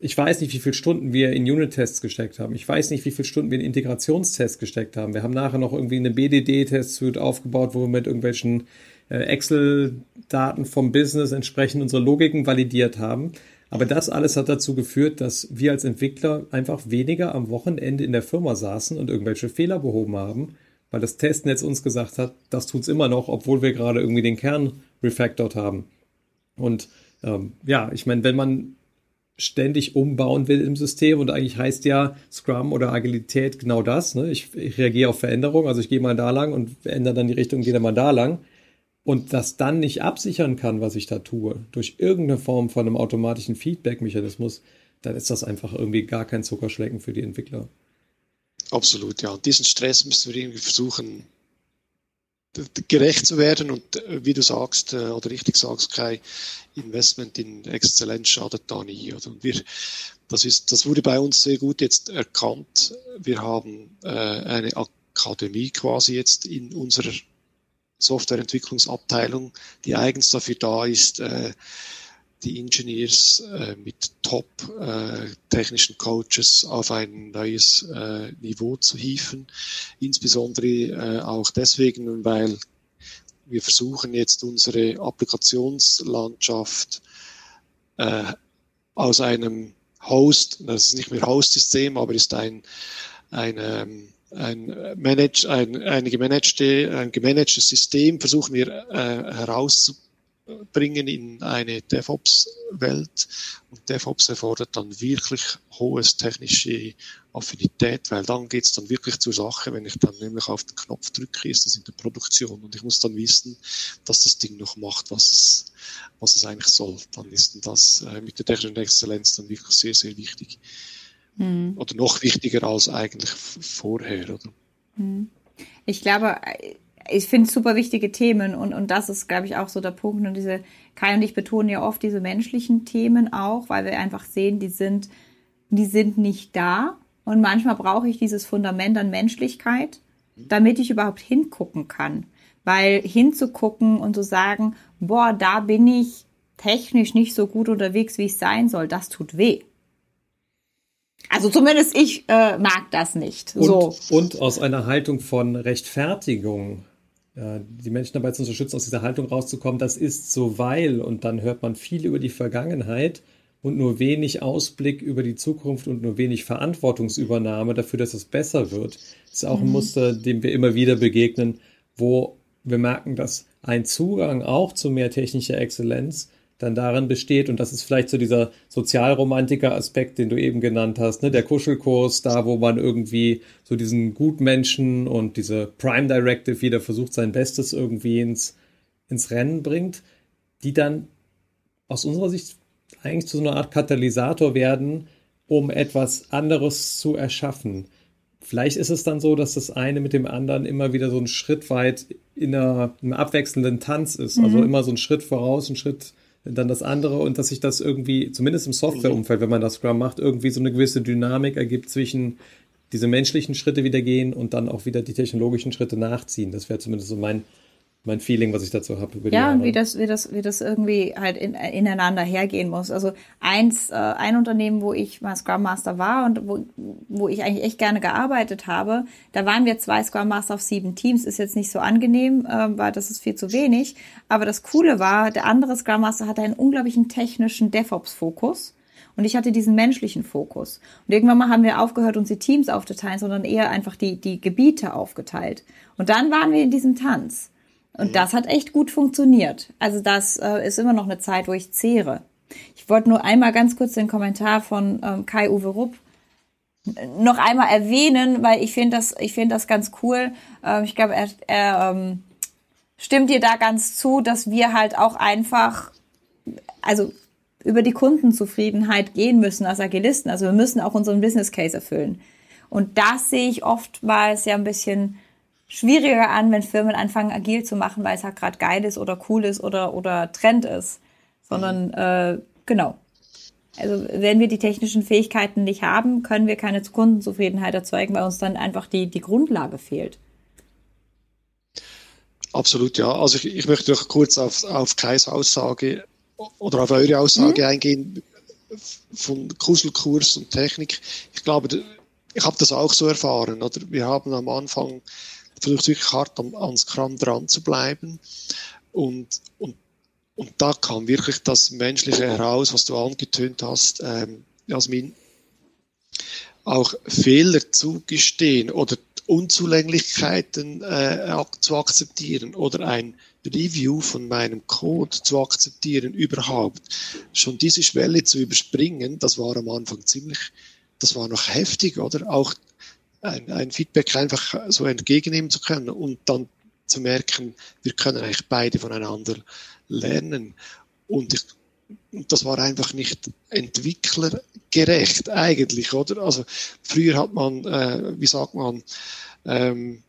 ich weiß nicht, wie viele Stunden wir in Unit-Tests gesteckt haben. Ich weiß nicht, wie viele Stunden wir in Integrationstests gesteckt haben. Wir haben nachher noch irgendwie eine BDD-Testsuite aufgebaut, wo wir mit irgendwelchen äh, Excel-Daten vom Business entsprechend unsere Logiken validiert haben. Aber das alles hat dazu geführt, dass wir als Entwickler einfach weniger am Wochenende in der Firma saßen und irgendwelche Fehler behoben haben, weil das Testnetz uns gesagt hat, das tut's immer noch, obwohl wir gerade irgendwie den Kern refactored haben. Und ähm, ja, ich meine, wenn man ständig umbauen will im System und eigentlich heißt ja Scrum oder Agilität genau das. Ne? Ich, ich reagiere auf Veränderungen, also ich gehe mal da lang und ändere dann die Richtung und gehe dann mal da lang. Und das dann nicht absichern kann, was ich da tue, durch irgendeine Form von einem automatischen Feedback-Mechanismus, dann ist das einfach irgendwie gar kein Zuckerschlecken für die Entwickler. Absolut, ja. Und diesen Stress müssen wir irgendwie versuchen, gerecht zu werden und äh, wie du sagst äh, oder richtig sagst, kein Investment in Exzellenz schadet da nie. Und wir, das, ist, das wurde bei uns sehr gut jetzt erkannt. Wir haben äh, eine Akademie quasi jetzt in unserer Softwareentwicklungsabteilung, die eigens dafür da ist, äh, die Engineers äh, mit top äh, technischen Coaches auf ein neues Niveau zu hieven. Insbesondere auch deswegen, weil wir versuchen jetzt unsere Applikationslandschaft aus einem Host, das ist nicht mehr Host-System, aber ist ein, ein, ähm, ein, manage, ein, eine gemanagte, ein gemanagtes System, versuchen wir äh, herauszubringen bringen in eine DevOps-Welt. Und DevOps erfordert dann wirklich hohes technische Affinität, weil dann geht's dann wirklich zur Sache. Wenn ich dann nämlich auf den Knopf drücke, ist das in der Produktion und ich muss dann wissen, dass das Ding noch macht, was es, was es eigentlich soll. Dann ist das äh, mit der technischen Exzellenz dann wirklich sehr, sehr wichtig. Mhm. Oder noch wichtiger als eigentlich vorher, oder? Mhm. Ich glaube, ich finde super wichtige Themen und, und das ist, glaube ich, auch so der Punkt. Und diese, Kai und ich betonen ja oft diese menschlichen Themen auch, weil wir einfach sehen, die sind, die sind nicht da. Und manchmal brauche ich dieses Fundament an Menschlichkeit, damit ich überhaupt hingucken kann. Weil hinzugucken und zu sagen, boah, da bin ich technisch nicht so gut unterwegs, wie ich sein soll, das tut weh. Also zumindest ich äh, mag das nicht. Und, so. und aus einer Haltung von Rechtfertigung die Menschen dabei zu unterstützen, aus dieser Haltung rauszukommen, das ist so, weil, und dann hört man viel über die Vergangenheit und nur wenig Ausblick über die Zukunft und nur wenig Verantwortungsübernahme dafür, dass es besser wird. Das ist auch ein mhm. Muster, dem wir immer wieder begegnen, wo wir merken, dass ein Zugang auch zu mehr technischer Exzellenz dann darin besteht, und das ist vielleicht so dieser Sozialromantiker-Aspekt, den du eben genannt hast, ne? der Kuschelkurs, da wo man irgendwie so diesen Gutmenschen und diese Prime Directive wieder versucht, sein Bestes irgendwie ins, ins Rennen bringt, die dann aus unserer Sicht eigentlich zu so einer Art Katalysator werden, um etwas anderes zu erschaffen. Vielleicht ist es dann so, dass das eine mit dem anderen immer wieder so ein Schritt weit in einer, einem abwechselnden Tanz ist. Also mhm. Also immer so ein Schritt voraus, ein Schritt dann das andere und dass sich das irgendwie, zumindest im Softwareumfeld, wenn man das Scrum macht, irgendwie so eine gewisse Dynamik ergibt zwischen diese menschlichen Schritte wieder gehen und dann auch wieder die technologischen Schritte nachziehen. Das wäre zumindest so mein, mein Feeling, was ich dazu habe. ja, und wie das, wie das, wie das irgendwie halt in, ineinander hergehen muss. Also eins, äh, ein Unternehmen, wo ich mal Scrum Master war und wo, wo ich eigentlich echt gerne gearbeitet habe, da waren wir zwei Scrum Master auf sieben Teams. Ist jetzt nicht so angenehm, äh, weil das ist viel zu wenig. Aber das Coole war, der andere Scrum Master hatte einen unglaublichen technischen DevOps-Fokus. Und ich hatte diesen menschlichen Fokus. Und irgendwann mal haben wir aufgehört, uns die Teams aufzuteilen, sondern eher einfach die, die Gebiete aufgeteilt. Und dann waren wir in diesem Tanz. Und mhm. das hat echt gut funktioniert. Also das äh, ist immer noch eine Zeit, wo ich zehre. Ich wollte nur einmal ganz kurz den Kommentar von ähm, Kai-Uwe Rupp noch einmal erwähnen, weil ich finde das, ich finde das ganz cool. Ähm, ich glaube, er, er ähm, stimmt dir da ganz zu, dass wir halt auch einfach, also über die Kundenzufriedenheit gehen müssen als Agilisten. Also wir müssen auch unseren Business Case erfüllen. Und das sehe ich oftmals ja ein bisschen schwieriger an, wenn Firmen anfangen, agil zu machen, weil es halt gerade geil ist oder cool ist oder, oder Trend ist. Sondern mhm. äh, genau. Also wenn wir die technischen Fähigkeiten nicht haben, können wir keine Kundenzufriedenheit erzeugen, weil uns dann einfach die, die Grundlage fehlt. Absolut, ja. Also ich, ich möchte noch kurz auf, auf Kais Aussage oder auf eure Aussage mhm. eingehen von Kuschelkurs und Technik. Ich glaube, ich habe das auch so erfahren. Oder? Wir haben am Anfang versucht wirklich hart am, ans Kram dran zu bleiben. Und, und, und da kam wirklich das Menschliche heraus, was du angetönt hast, ähm, Jasmin. Auch Fehler zugestehen oder Unzulänglichkeiten äh, zu akzeptieren oder ein Review von meinem Code zu akzeptieren überhaupt. Schon diese Schwelle zu überspringen, das war am Anfang ziemlich, das war noch heftig, oder? Auch ein, ein Feedback einfach so entgegennehmen zu können und dann zu merken, wir können eigentlich beide voneinander lernen. Und ich, das war einfach nicht entwicklergerecht eigentlich, oder? Also früher hat man, äh, wie sagt man, ähm,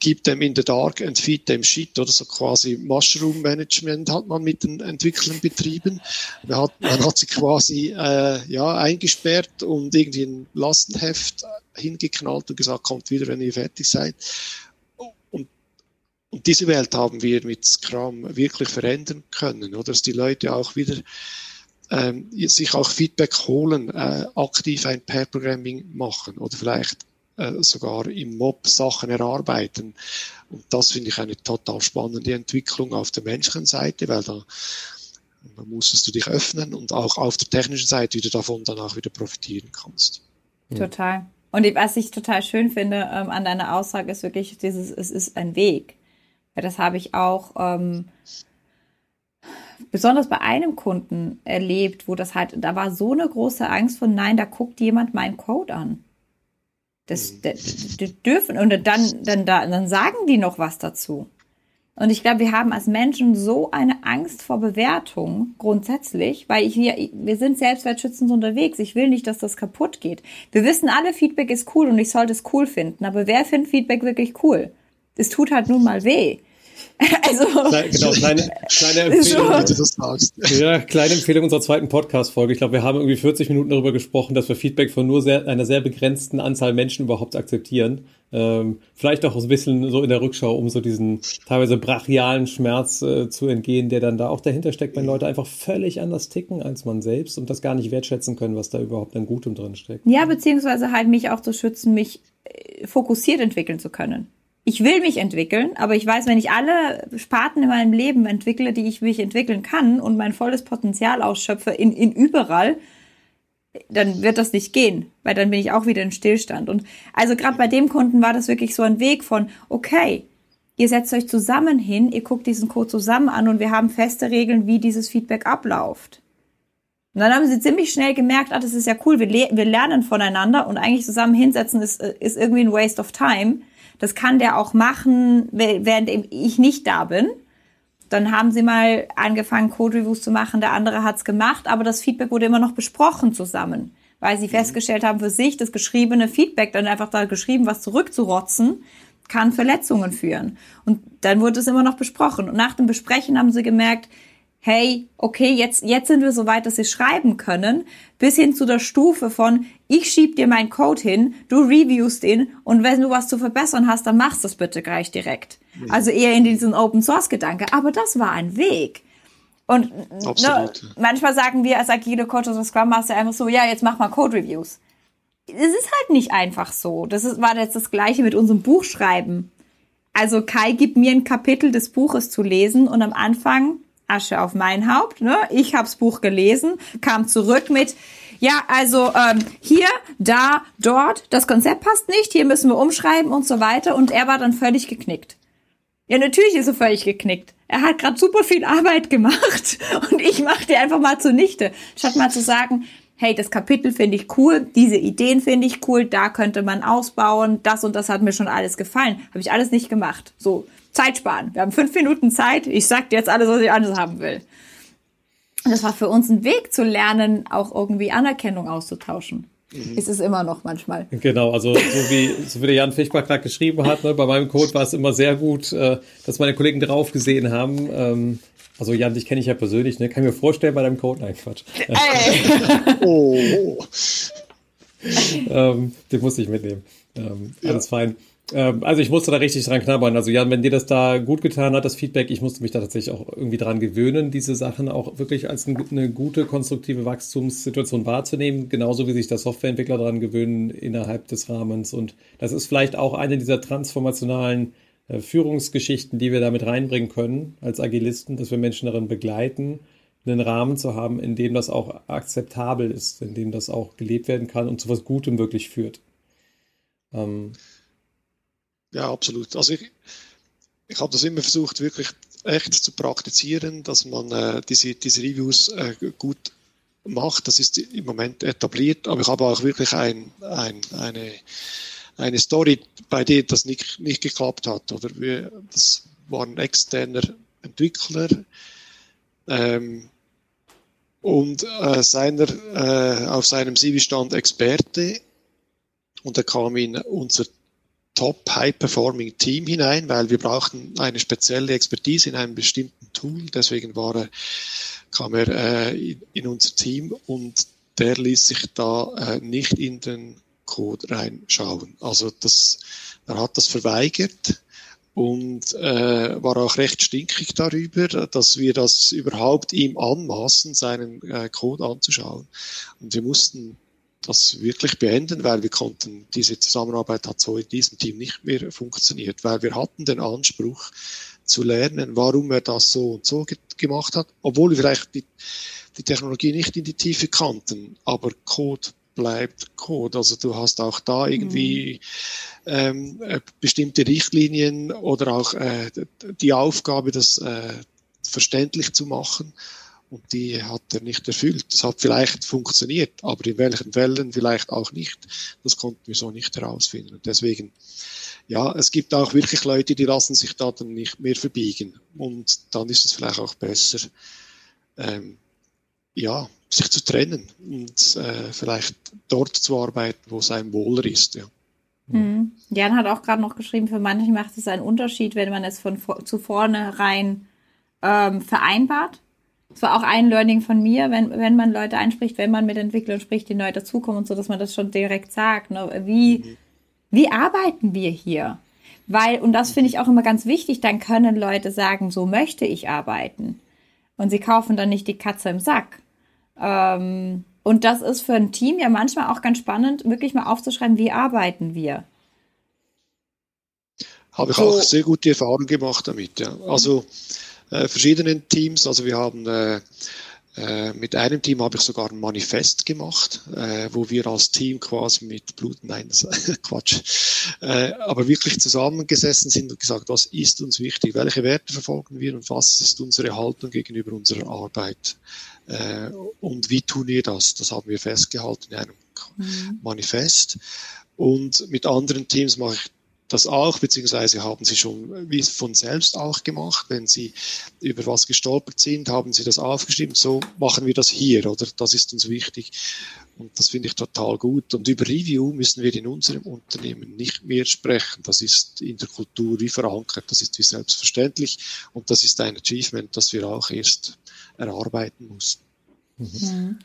gibt dem in the dark and feed them shit oder so quasi Mushroom Management hat man mit den Entwicklern betrieben. Man hat, man hat sie quasi äh, ja eingesperrt und irgendwie ein Lastenheft hingeknallt und gesagt, kommt wieder, wenn ihr fertig seid. Und, und diese Welt haben wir mit Scrum wirklich verändern können, oder dass die Leute auch wieder ähm, sich auch Feedback holen, äh, aktiv ein Pair Programming machen oder vielleicht äh, sogar im Mob Sachen erarbeiten. Und das finde ich eine total spannende Entwicklung auf der menschlichen Seite, weil da da musstest du dich öffnen und auch auf der technischen Seite wieder davon dann auch wieder profitieren kannst. Total. Und was ich total schön finde ähm, an deiner Aussage ist wirklich dieses, es ist ein Weg. Ja, das habe ich auch ähm, besonders bei einem Kunden erlebt, wo das halt, da war so eine große Angst von, nein, da guckt jemand meinen Code an. Das, das, das dürfen und dann, dann, dann sagen die noch was dazu. Und ich glaube, wir haben als Menschen so eine Angst vor Bewertung grundsätzlich, weil ich, wir, wir sind selbstwertschützend unterwegs. Ich will nicht, dass das kaputt geht. Wir wissen alle, Feedback ist cool und ich sollte es cool finden. Aber wer findet Feedback wirklich cool? Es tut halt nun mal weh. Also, genau, kleine, kleine Empfehlung. Ja, kleine Empfehlung unserer zweiten Podcast-Folge. Ich glaube, wir haben irgendwie 40 Minuten darüber gesprochen, dass wir Feedback von nur sehr, einer sehr begrenzten Anzahl Menschen überhaupt akzeptieren. Ähm, vielleicht auch ein bisschen so in der Rückschau, um so diesen teilweise brachialen Schmerz äh, zu entgehen, der dann da auch dahinter steckt, wenn Leute einfach völlig anders ticken als man selbst und das gar nicht wertschätzen können, was da überhaupt an Gutem drin steckt. Ja, beziehungsweise halt mich auch zu schützen, mich äh, fokussiert entwickeln zu können ich will mich entwickeln, aber ich weiß, wenn ich alle Sparten in meinem Leben entwickle, die ich mich entwickeln kann und mein volles Potenzial ausschöpfe in, in überall, dann wird das nicht gehen, weil dann bin ich auch wieder in Stillstand. Und also gerade bei dem Kunden war das wirklich so ein Weg von, okay, ihr setzt euch zusammen hin, ihr guckt diesen Code zusammen an und wir haben feste Regeln, wie dieses Feedback abläuft. Und dann haben sie ziemlich schnell gemerkt, ah, das ist ja cool, wir, le wir lernen voneinander und eigentlich zusammen hinsetzen ist, ist irgendwie ein Waste of time. Das kann der auch machen, während ich nicht da bin. Dann haben sie mal angefangen, Code-Reviews zu machen, der andere hat's gemacht, aber das Feedback wurde immer noch besprochen zusammen, weil sie mhm. festgestellt haben für sich, das geschriebene Feedback, dann einfach da geschrieben was zurückzurotzen, kann Verletzungen führen. Und dann wurde es immer noch besprochen. Und nach dem Besprechen haben sie gemerkt, hey, okay, jetzt, jetzt sind wir so weit, dass wir schreiben können, bis hin zu der Stufe von, ich schieb dir meinen Code hin, du reviewst ihn und wenn du was zu verbessern hast, dann machst das bitte gleich direkt. Mhm. Also eher in diesen Open Source Gedanke. Aber das war ein Weg. Und ne, manchmal sagen wir als agile Coaches oder Scrum Master einfach so, ja, jetzt mach mal Code Reviews. Es ist halt nicht einfach so. Das ist, war jetzt das Gleiche mit unserem Buchschreiben. Also Kai gibt mir ein Kapitel des Buches zu lesen und am Anfang Asche auf mein Haupt. Ne? Ich hab's Buch gelesen, kam zurück mit, ja, also ähm, hier, da, dort, das Konzept passt nicht, hier müssen wir umschreiben und so weiter. Und er war dann völlig geknickt. Ja, natürlich ist er völlig geknickt. Er hat gerade super viel Arbeit gemacht und ich mache dir einfach mal zunichte. Statt mal zu sagen, hey, das Kapitel finde ich cool, diese Ideen finde ich cool, da könnte man ausbauen, das und das hat mir schon alles gefallen. Habe ich alles nicht gemacht. So, Zeit sparen. Wir haben fünf Minuten Zeit. Ich sag dir jetzt alles, was ich anders haben will. Und das war für uns ein Weg zu lernen, auch irgendwie Anerkennung auszutauschen. Mhm. Ist es immer noch manchmal. Genau, also so wie, so wie der Jan Fichtbach gerade geschrieben hat, ne, bei meinem Code war es immer sehr gut, äh, dass meine Kollegen drauf gesehen haben. Ähm, also Jan, dich kenne ich ja persönlich, ne? Kann ich mir vorstellen bei deinem Code? Nein, Quatsch. Ey. oh. ähm, den musste ich mitnehmen. Ähm, alles ja. fein. Ähm, also ich musste da richtig dran knabbern. Also Jan, wenn dir das da gut getan hat, das Feedback, ich musste mich da tatsächlich auch irgendwie dran gewöhnen, diese Sachen auch wirklich als eine gute, konstruktive Wachstumssituation wahrzunehmen, genauso wie sich der Softwareentwickler daran gewöhnen innerhalb des Rahmens. Und das ist vielleicht auch eine dieser transformationalen äh, Führungsgeschichten, die wir damit reinbringen können als Agilisten, dass wir Menschen darin begleiten, einen Rahmen zu haben, in dem das auch akzeptabel ist, in dem das auch gelebt werden kann und zu was Gutem wirklich führt. Ähm, ja, absolut. Also ich, ich habe das immer versucht, wirklich echt zu praktizieren, dass man äh, diese, diese Reviews äh, gut macht. Das ist im Moment etabliert, aber ich habe auch wirklich ein, ein, eine, eine Story, bei der das nicht, nicht geklappt hat. Oder wir, das war ein externer Entwickler, ähm, und äh, seiner, äh, auf seinem CV stand Experte und er kam in unser Top High Performing Team hinein, weil wir brauchten eine spezielle Expertise in einem bestimmten Tool. Deswegen war er, kam er äh, in, unser Team und der ließ sich da äh, nicht in den Code reinschauen. Also das, er hat das verweigert und äh, war auch recht stinkig darüber, dass wir das überhaupt ihm anmaßen, seinen äh, Code anzuschauen. Und wir mussten das wirklich beenden, weil wir konnten, diese Zusammenarbeit hat so in diesem Team nicht mehr funktioniert, weil wir hatten den Anspruch zu lernen, warum er das so und so gemacht hat, obwohl wir vielleicht die, die Technologie nicht in die Tiefe kannten, aber Code bleibt Code. Also du hast auch da irgendwie mhm. ähm, äh, bestimmte Richtlinien oder auch äh, die Aufgabe, das äh, verständlich zu machen. Und die hat er nicht erfüllt. Das hat vielleicht funktioniert, aber in welchen Fällen vielleicht auch nicht. Das konnten wir so nicht herausfinden. Und deswegen, ja, es gibt auch wirklich Leute, die lassen sich da dann nicht mehr verbiegen. Und dann ist es vielleicht auch besser, ähm, ja, sich zu trennen und äh, vielleicht dort zu arbeiten, wo es einem wohler ist. Ja. Mhm. Jan hat auch gerade noch geschrieben, für manche macht es einen Unterschied, wenn man es von zu vornherein ähm, vereinbart. Das war auch ein Learning von mir, wenn, wenn man Leute einspricht, wenn man mit Entwicklern spricht, die neu dazukommen und so, dass man das schon direkt sagt. Ne? Wie, mhm. wie arbeiten wir hier? Weil, und das finde ich auch immer ganz wichtig, dann können Leute sagen, so möchte ich arbeiten. Und sie kaufen dann nicht die Katze im Sack. Ähm, und das ist für ein Team ja manchmal auch ganz spannend, wirklich mal aufzuschreiben, wie arbeiten wir. Habe ich so. auch sehr gute Erfahrungen gemacht damit. Ja. Also äh, verschiedenen Teams, also wir haben äh, äh, mit einem Team habe ich sogar ein Manifest gemacht, äh, wo wir als Team quasi mit Blut, nein, das, Quatsch, äh, aber wirklich zusammengesessen sind und gesagt, was ist uns wichtig, welche Werte verfolgen wir und was ist unsere Haltung gegenüber unserer Arbeit äh, und wie tun wir das? Das haben wir festgehalten in einem mhm. Manifest. Und mit anderen Teams mache ich das auch, beziehungsweise haben sie schon wie von selbst auch gemacht. Wenn sie über was gestolpert sind, haben sie das aufgeschrieben. So machen wir das hier, oder? Das ist uns wichtig. Und das finde ich total gut. Und über Review müssen wir in unserem Unternehmen nicht mehr sprechen. Das ist in der Kultur wie verankert. Das ist wie selbstverständlich. Und das ist ein Achievement, das wir auch erst erarbeiten mussten. Mhm.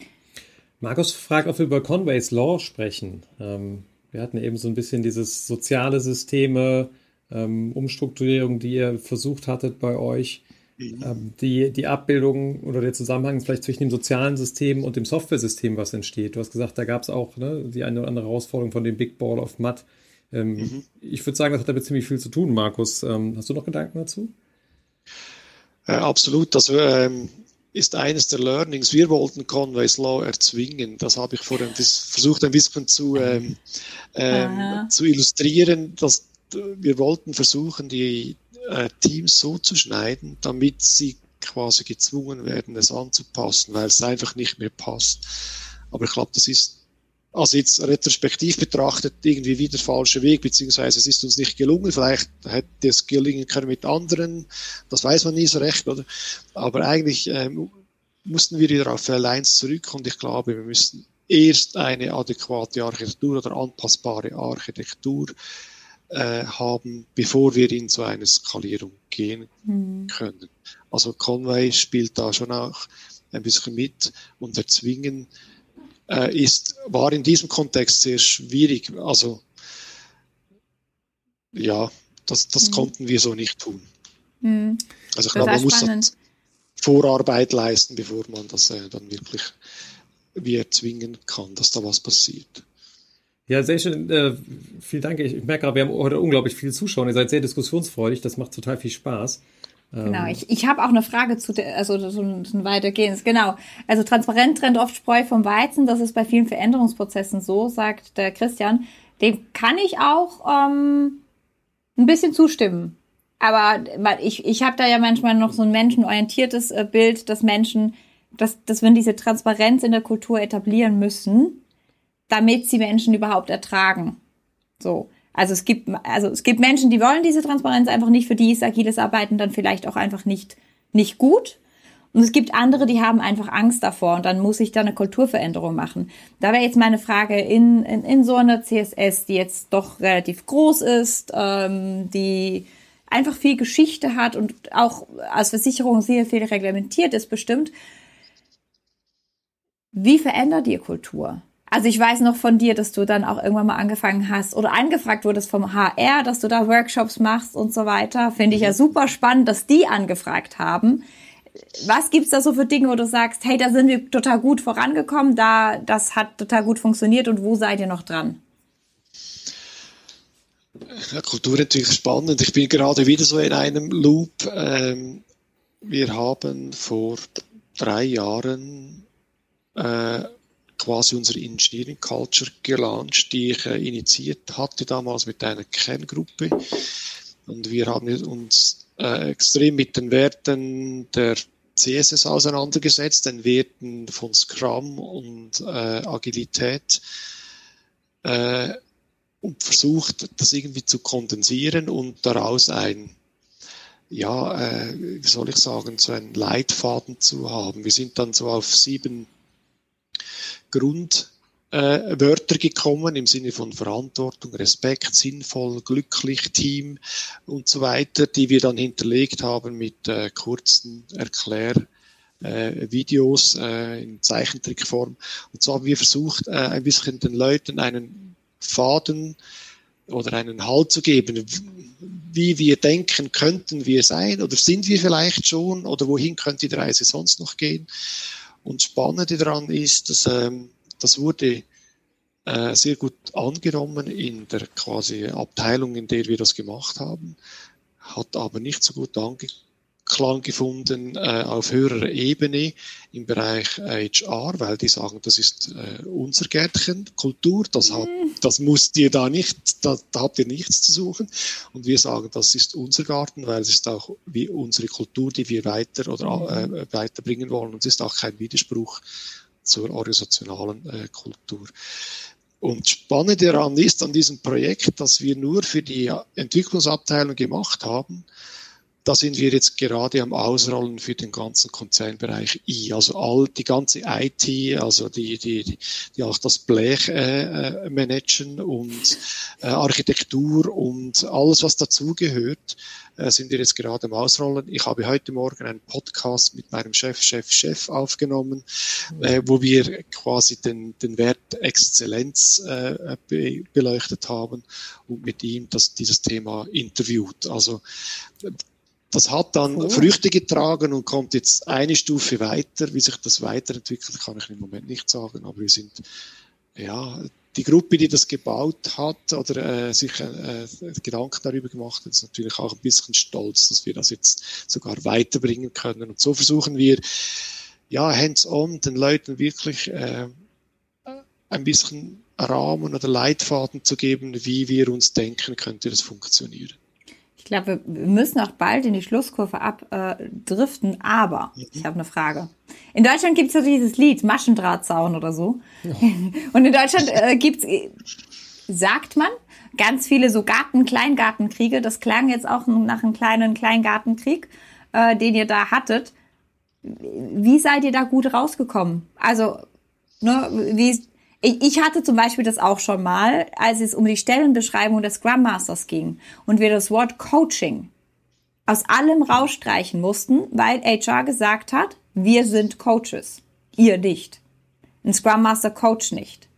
Markus fragt, ob wir über Conway's Law sprechen. Ähm wir hatten eben so ein bisschen dieses soziale Systeme, ähm, Umstrukturierung, die ihr versucht hattet bei euch. Mhm. Ähm, die, die Abbildung oder der Zusammenhang vielleicht zwischen dem sozialen System und dem Software-System, was entsteht. Du hast gesagt, da gab es auch ne, die eine oder andere Herausforderung von dem Big Ball of Mud. Ähm, mhm. Ich würde sagen, das hat damit ziemlich viel zu tun, Markus. Ähm, hast du noch Gedanken dazu? Äh, absolut. Also ähm, ist eines der Learnings. Wir wollten Conway's Law erzwingen. Das habe ich vorhin versucht ein bisschen zu, ähm, ähm, zu illustrieren, dass wir wollten versuchen, die äh, Teams so zu schneiden, damit sie quasi gezwungen werden, es anzupassen, weil es einfach nicht mehr passt. Aber ich glaube, das ist also jetzt retrospektiv betrachtet irgendwie wieder der falsche Weg, beziehungsweise es ist uns nicht gelungen. Vielleicht hätte es gelingen können mit anderen, das weiß man nie so recht, oder? Aber eigentlich ähm, mussten wir wieder auf L1 zurück und ich glaube, wir müssen erst eine adäquate Architektur oder anpassbare Architektur äh, haben, bevor wir in so eine Skalierung gehen mhm. können. Also Conway spielt da schon auch ein bisschen mit und erzwingen äh, ist, war in diesem Kontext sehr schwierig. Also ja, das, das mhm. konnten wir so nicht tun. Mhm. Also ich glaube, man muss Vorarbeit leisten, bevor man das äh, dann wirklich wie erzwingen kann, dass da was passiert. Ja, sehr schön. Äh, vielen Dank. Ich, ich merke gerade, wir haben heute unglaublich viele Zuschauer. Ihr seid sehr diskussionsfreudig. Das macht total viel Spaß. Genau, ähm, ich, ich habe auch eine Frage zu, der, also so ein, so ein weitergehendes. Genau, also transparent trennt oft Spreu vom Weizen. Das ist bei vielen Veränderungsprozessen so, sagt der Christian. Dem kann ich auch ähm, ein bisschen zustimmen. Aber ich, ich habe da ja manchmal noch so ein menschenorientiertes äh, Bild, dass Menschen, dass, dass wir diese Transparenz in der Kultur etablieren müssen, damit sie Menschen überhaupt ertragen. So. Also es gibt, also es gibt Menschen, die wollen diese Transparenz einfach nicht, für die ist agiles Arbeiten dann vielleicht auch einfach nicht, nicht gut. Und es gibt andere, die haben einfach Angst davor und dann muss ich da eine Kulturveränderung machen. Da wäre jetzt meine Frage in, in, in so einer CSS, die jetzt doch relativ groß ist, ähm, die einfach viel Geschichte hat und auch als Versicherung sehr viel reglementiert ist bestimmt. Wie verändert ihr Kultur? Also ich weiß noch von dir, dass du dann auch irgendwann mal angefangen hast oder angefragt wurdest vom HR, dass du da Workshops machst und so weiter. Finde ich ja mhm. super spannend, dass die angefragt haben. Was gibt's da so für Dinge, wo du sagst, hey, da sind wir total gut vorangekommen, da das hat total gut funktioniert und wo seid ihr noch dran? Ja, Kultur natürlich spannend. Ich bin gerade wieder so in einem Loop. Ähm, wir haben vor drei Jahren äh, quasi unsere Engineering Culture gelauncht, die ich äh, initiiert hatte damals mit einer Kerngruppe. Und wir haben uns äh, extrem mit den Werten der CSS auseinandergesetzt, den Werten von Scrum und äh, Agilität äh, und versucht, das irgendwie zu kondensieren und daraus ein ja, äh, wie soll ich sagen, so einen Leitfaden zu haben. Wir sind dann so auf sieben Grundwörter äh, gekommen im Sinne von Verantwortung, Respekt, sinnvoll, glücklich, Team und so weiter, die wir dann hinterlegt haben mit äh, kurzen Erklär- äh, Videos äh, in Zeichentrickform. Und so haben wir versucht, äh, ein bisschen den Leuten einen Faden oder einen Halt zu geben, wie wir denken, könnten wir sein oder sind wir vielleicht schon oder wohin könnte die Reise sonst noch gehen. Und Spannende daran ist, dass ähm, das wurde äh, sehr gut angenommen in der quasi Abteilung, in der wir das gemacht haben, hat aber nicht so gut Anklang gefunden äh, auf höherer Ebene im Bereich HR, weil die sagen, das ist äh, unser Gärtchen, Kultur, das, hat, mhm. das müsst ihr da nicht, da, da habt ihr nichts zu suchen. Und wir sagen, das ist unser Garten, weil es ist auch wie unsere Kultur, die wir weiter oder äh, weiterbringen wollen. Und es ist auch kein Widerspruch zur organisationalen äh, Kultur. Und spannend daran ist an diesem Projekt, dass wir nur für die Entwicklungsabteilung gemacht haben, da sind wir jetzt gerade am Ausrollen für den ganzen Konzernbereich I, also all die ganze IT, also die die die, auch das Blech äh, äh, managen und äh, Architektur und alles was dazugehört, äh, sind wir jetzt gerade am Ausrollen. Ich habe heute Morgen einen Podcast mit meinem Chef, Chef, Chef aufgenommen, äh, wo wir quasi den den Wert Exzellenz äh, be beleuchtet haben und mit ihm das dieses Thema interviewt. Also das hat dann cool. Früchte getragen und kommt jetzt eine Stufe weiter. Wie sich das weiterentwickelt, kann ich im Moment nicht sagen. Aber wir sind, ja, die Gruppe, die das gebaut hat oder äh, sich äh, Gedanken darüber gemacht hat, ist natürlich auch ein bisschen stolz, dass wir das jetzt sogar weiterbringen können. Und so versuchen wir, ja, hands-on den Leuten wirklich äh, ein bisschen Rahmen oder Leitfaden zu geben, wie wir uns denken, könnte das funktionieren. Ich glaube, wir müssen auch bald in die Schlusskurve abdriften, äh, aber mhm. ich habe eine Frage. In Deutschland gibt es ja dieses Lied, Maschendrahtzaun oder so. Ja. Und in Deutschland äh, gibt es, sagt man, ganz viele so Garten-, Kleingartenkriege. Das klang jetzt auch nach einem kleinen Kleingartenkrieg, äh, den ihr da hattet. Wie seid ihr da gut rausgekommen? Also, ne, wie, ich, ich hatte zum Beispiel das auch schon mal, als es um die Stellenbeschreibung des Scrum Masters ging und wir das Wort Coaching aus allem rausstreichen mussten, weil HR gesagt hat, wir sind Coaches, ihr nicht. Ein Scrum Master coach nicht.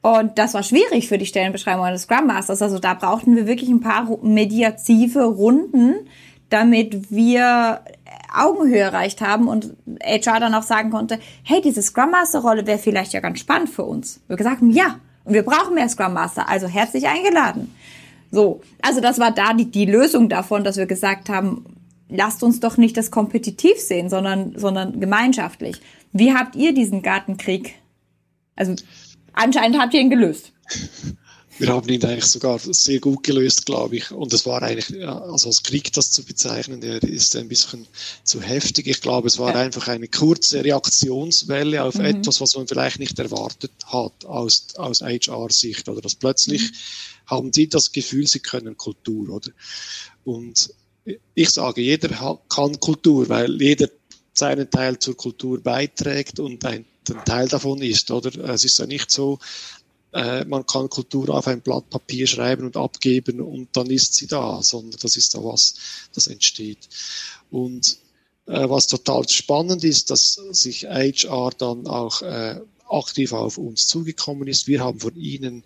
Und das war schwierig für die Stellenbeschreibung des Scrum Masters. Also da brauchten wir wirklich ein paar mediative Runden, damit wir Augenhöhe erreicht haben und HR dann auch sagen konnte, hey, diese Scrum Master Rolle wäre vielleicht ja ganz spannend für uns. Wir gesagt haben, ja, und wir brauchen mehr Scrum Master, also herzlich eingeladen. So, also das war da die, die Lösung davon, dass wir gesagt haben, lasst uns doch nicht das kompetitiv sehen, sondern, sondern gemeinschaftlich. Wie habt ihr diesen Gartenkrieg? Also anscheinend habt ihr ihn gelöst. Wir haben ihn eigentlich sogar sehr gut gelöst, glaube ich. Und es war eigentlich, also als Krieg das zu bezeichnen, der ist ein bisschen zu heftig. Ich glaube, es war ja. einfach eine kurze Reaktionswelle auf mhm. etwas, was man vielleicht nicht erwartet hat aus, aus HR-Sicht. Oder dass plötzlich mhm. haben sie das Gefühl, sie können Kultur, oder? Und ich sage, jeder kann Kultur, weil jeder seinen Teil zur Kultur beiträgt und ein, ein Teil davon ist, oder? Es ist ja nicht so, äh, man kann Kultur auf ein Blatt Papier schreiben und abgeben und dann ist sie da, sondern das ist da was, das entsteht. Und äh, was total spannend ist, dass sich HR dann auch äh, aktiv auf uns zugekommen ist. Wir haben von ihnen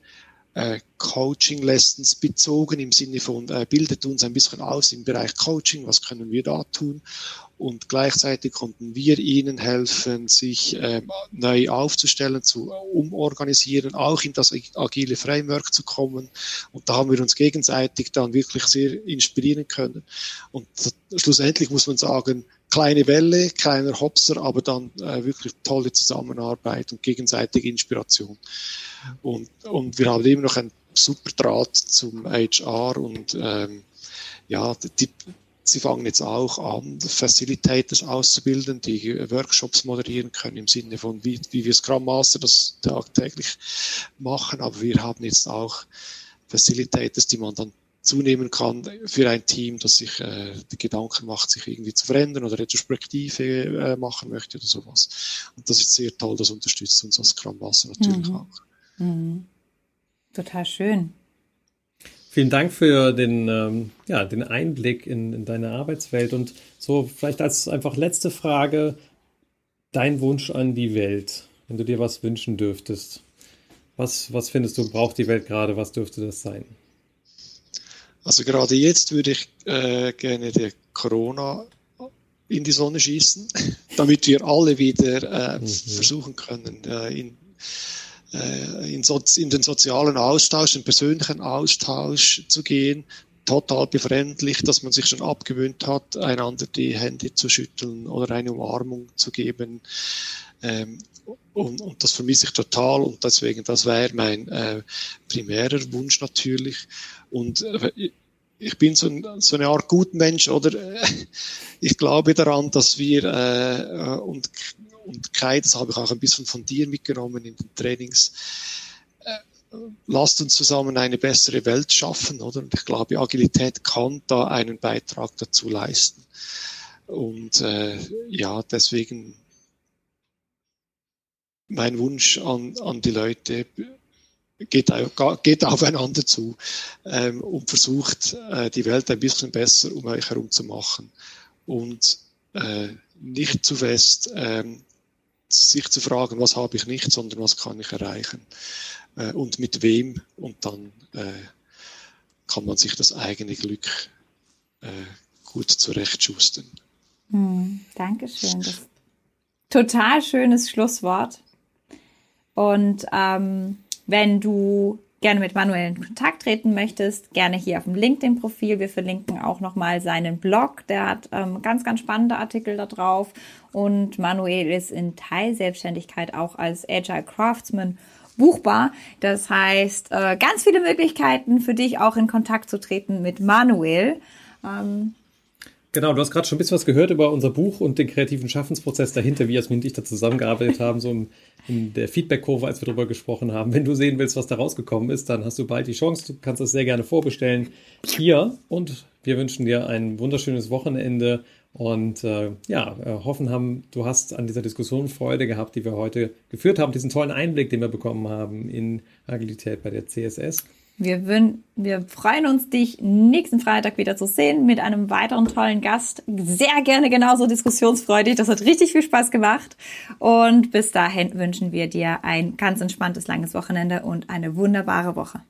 äh, Coaching Lessons bezogen im Sinne von äh, bildet uns ein bisschen aus im Bereich Coaching, was können wir da tun? Und gleichzeitig konnten wir ihnen helfen, sich äh, neu aufzustellen, zu umorganisieren, auch in das agile Framework zu kommen. Und da haben wir uns gegenseitig dann wirklich sehr inspirieren können. Und schlussendlich muss man sagen, kleine Welle, kleiner Hopser, aber dann äh, wirklich tolle Zusammenarbeit und gegenseitige Inspiration. Und, und wir haben immer noch einen super Draht zum HR und ähm, ja, die, sie fangen jetzt auch an, Facilitators auszubilden, die Workshops moderieren können im Sinne von, wie, wie wir Scrum Master das tagtäglich machen, aber wir haben jetzt auch Facilitators, die man dann zunehmen kann für ein Team, das sich äh, die Gedanken macht, sich irgendwie zu verändern oder Retrospektive äh, machen möchte oder sowas. Und das ist sehr toll, das unterstützt uns als Scrum Master natürlich mhm. auch. Mhm. Total schön. Vielen Dank für den, ähm, ja, den Einblick in, in deine Arbeitswelt und so vielleicht als einfach letzte Frage dein Wunsch an die Welt, wenn du dir was wünschen dürftest. Was, was findest du, braucht die Welt gerade? Was dürfte das sein? Also gerade jetzt würde ich äh, gerne der Corona in die Sonne schießen, damit wir alle wieder äh, mhm. versuchen können, äh, in, äh, in, so, in, den sozialen Austausch, den persönlichen Austausch zu gehen. Total befremdlich, dass man sich schon abgewöhnt hat, einander die Hände zu schütteln oder eine Umarmung zu geben. Ähm, und, und, das vermisse ich total und deswegen, das wäre mein äh, primärer Wunsch natürlich. Und äh, ich bin so, ein, so eine Art Gutmensch oder ich glaube daran, dass wir äh, und, und Kai, das habe ich auch ein bisschen von dir mitgenommen in den Trainings, äh, lasst uns zusammen eine bessere Welt schaffen, oder? Und ich glaube, Agilität kann da einen Beitrag dazu leisten. Und äh, ja, deswegen mein Wunsch an, an die Leute, geht, geht aufeinander zu ähm, und versucht, äh, die Welt ein bisschen besser um euch herum zu machen. Und äh, nicht zu fest ähm, sich zu fragen, was habe ich nicht, sondern was kann ich erreichen äh, und mit wem. Und dann äh, kann man sich das eigene Glück äh, gut zurechtschustern. Hm, Dankeschön. Das total schönes Schlusswort. Und ähm, wenn du gerne mit Manuel in Kontakt treten möchtest, gerne hier auf dem LinkedIn-Profil. Wir verlinken auch nochmal seinen Blog. Der hat ähm, ganz, ganz spannende Artikel da drauf. Und Manuel ist in Teilselbstständigkeit auch als Agile Craftsman buchbar. Das heißt, äh, ganz viele Möglichkeiten für dich auch in Kontakt zu treten mit Manuel. Ähm, Genau, du hast gerade schon ein bisschen was gehört über unser Buch und den kreativen Schaffensprozess dahinter, wie Jasmin und ich da zusammengearbeitet haben, so in, in der Feedback-Kurve, als wir darüber gesprochen haben. Wenn du sehen willst, was da rausgekommen ist, dann hast du bald die Chance. Du kannst das sehr gerne vorbestellen hier und wir wünschen dir ein wunderschönes Wochenende und äh, ja, hoffen haben, du hast an dieser Diskussion Freude gehabt, die wir heute geführt haben, diesen tollen Einblick, den wir bekommen haben in Agilität bei der CSS. Wir, wir freuen uns, dich nächsten Freitag wieder zu sehen mit einem weiteren tollen Gast. Sehr gerne genauso diskussionsfreudig. Das hat richtig viel Spaß gemacht. Und bis dahin wünschen wir dir ein ganz entspanntes, langes Wochenende und eine wunderbare Woche.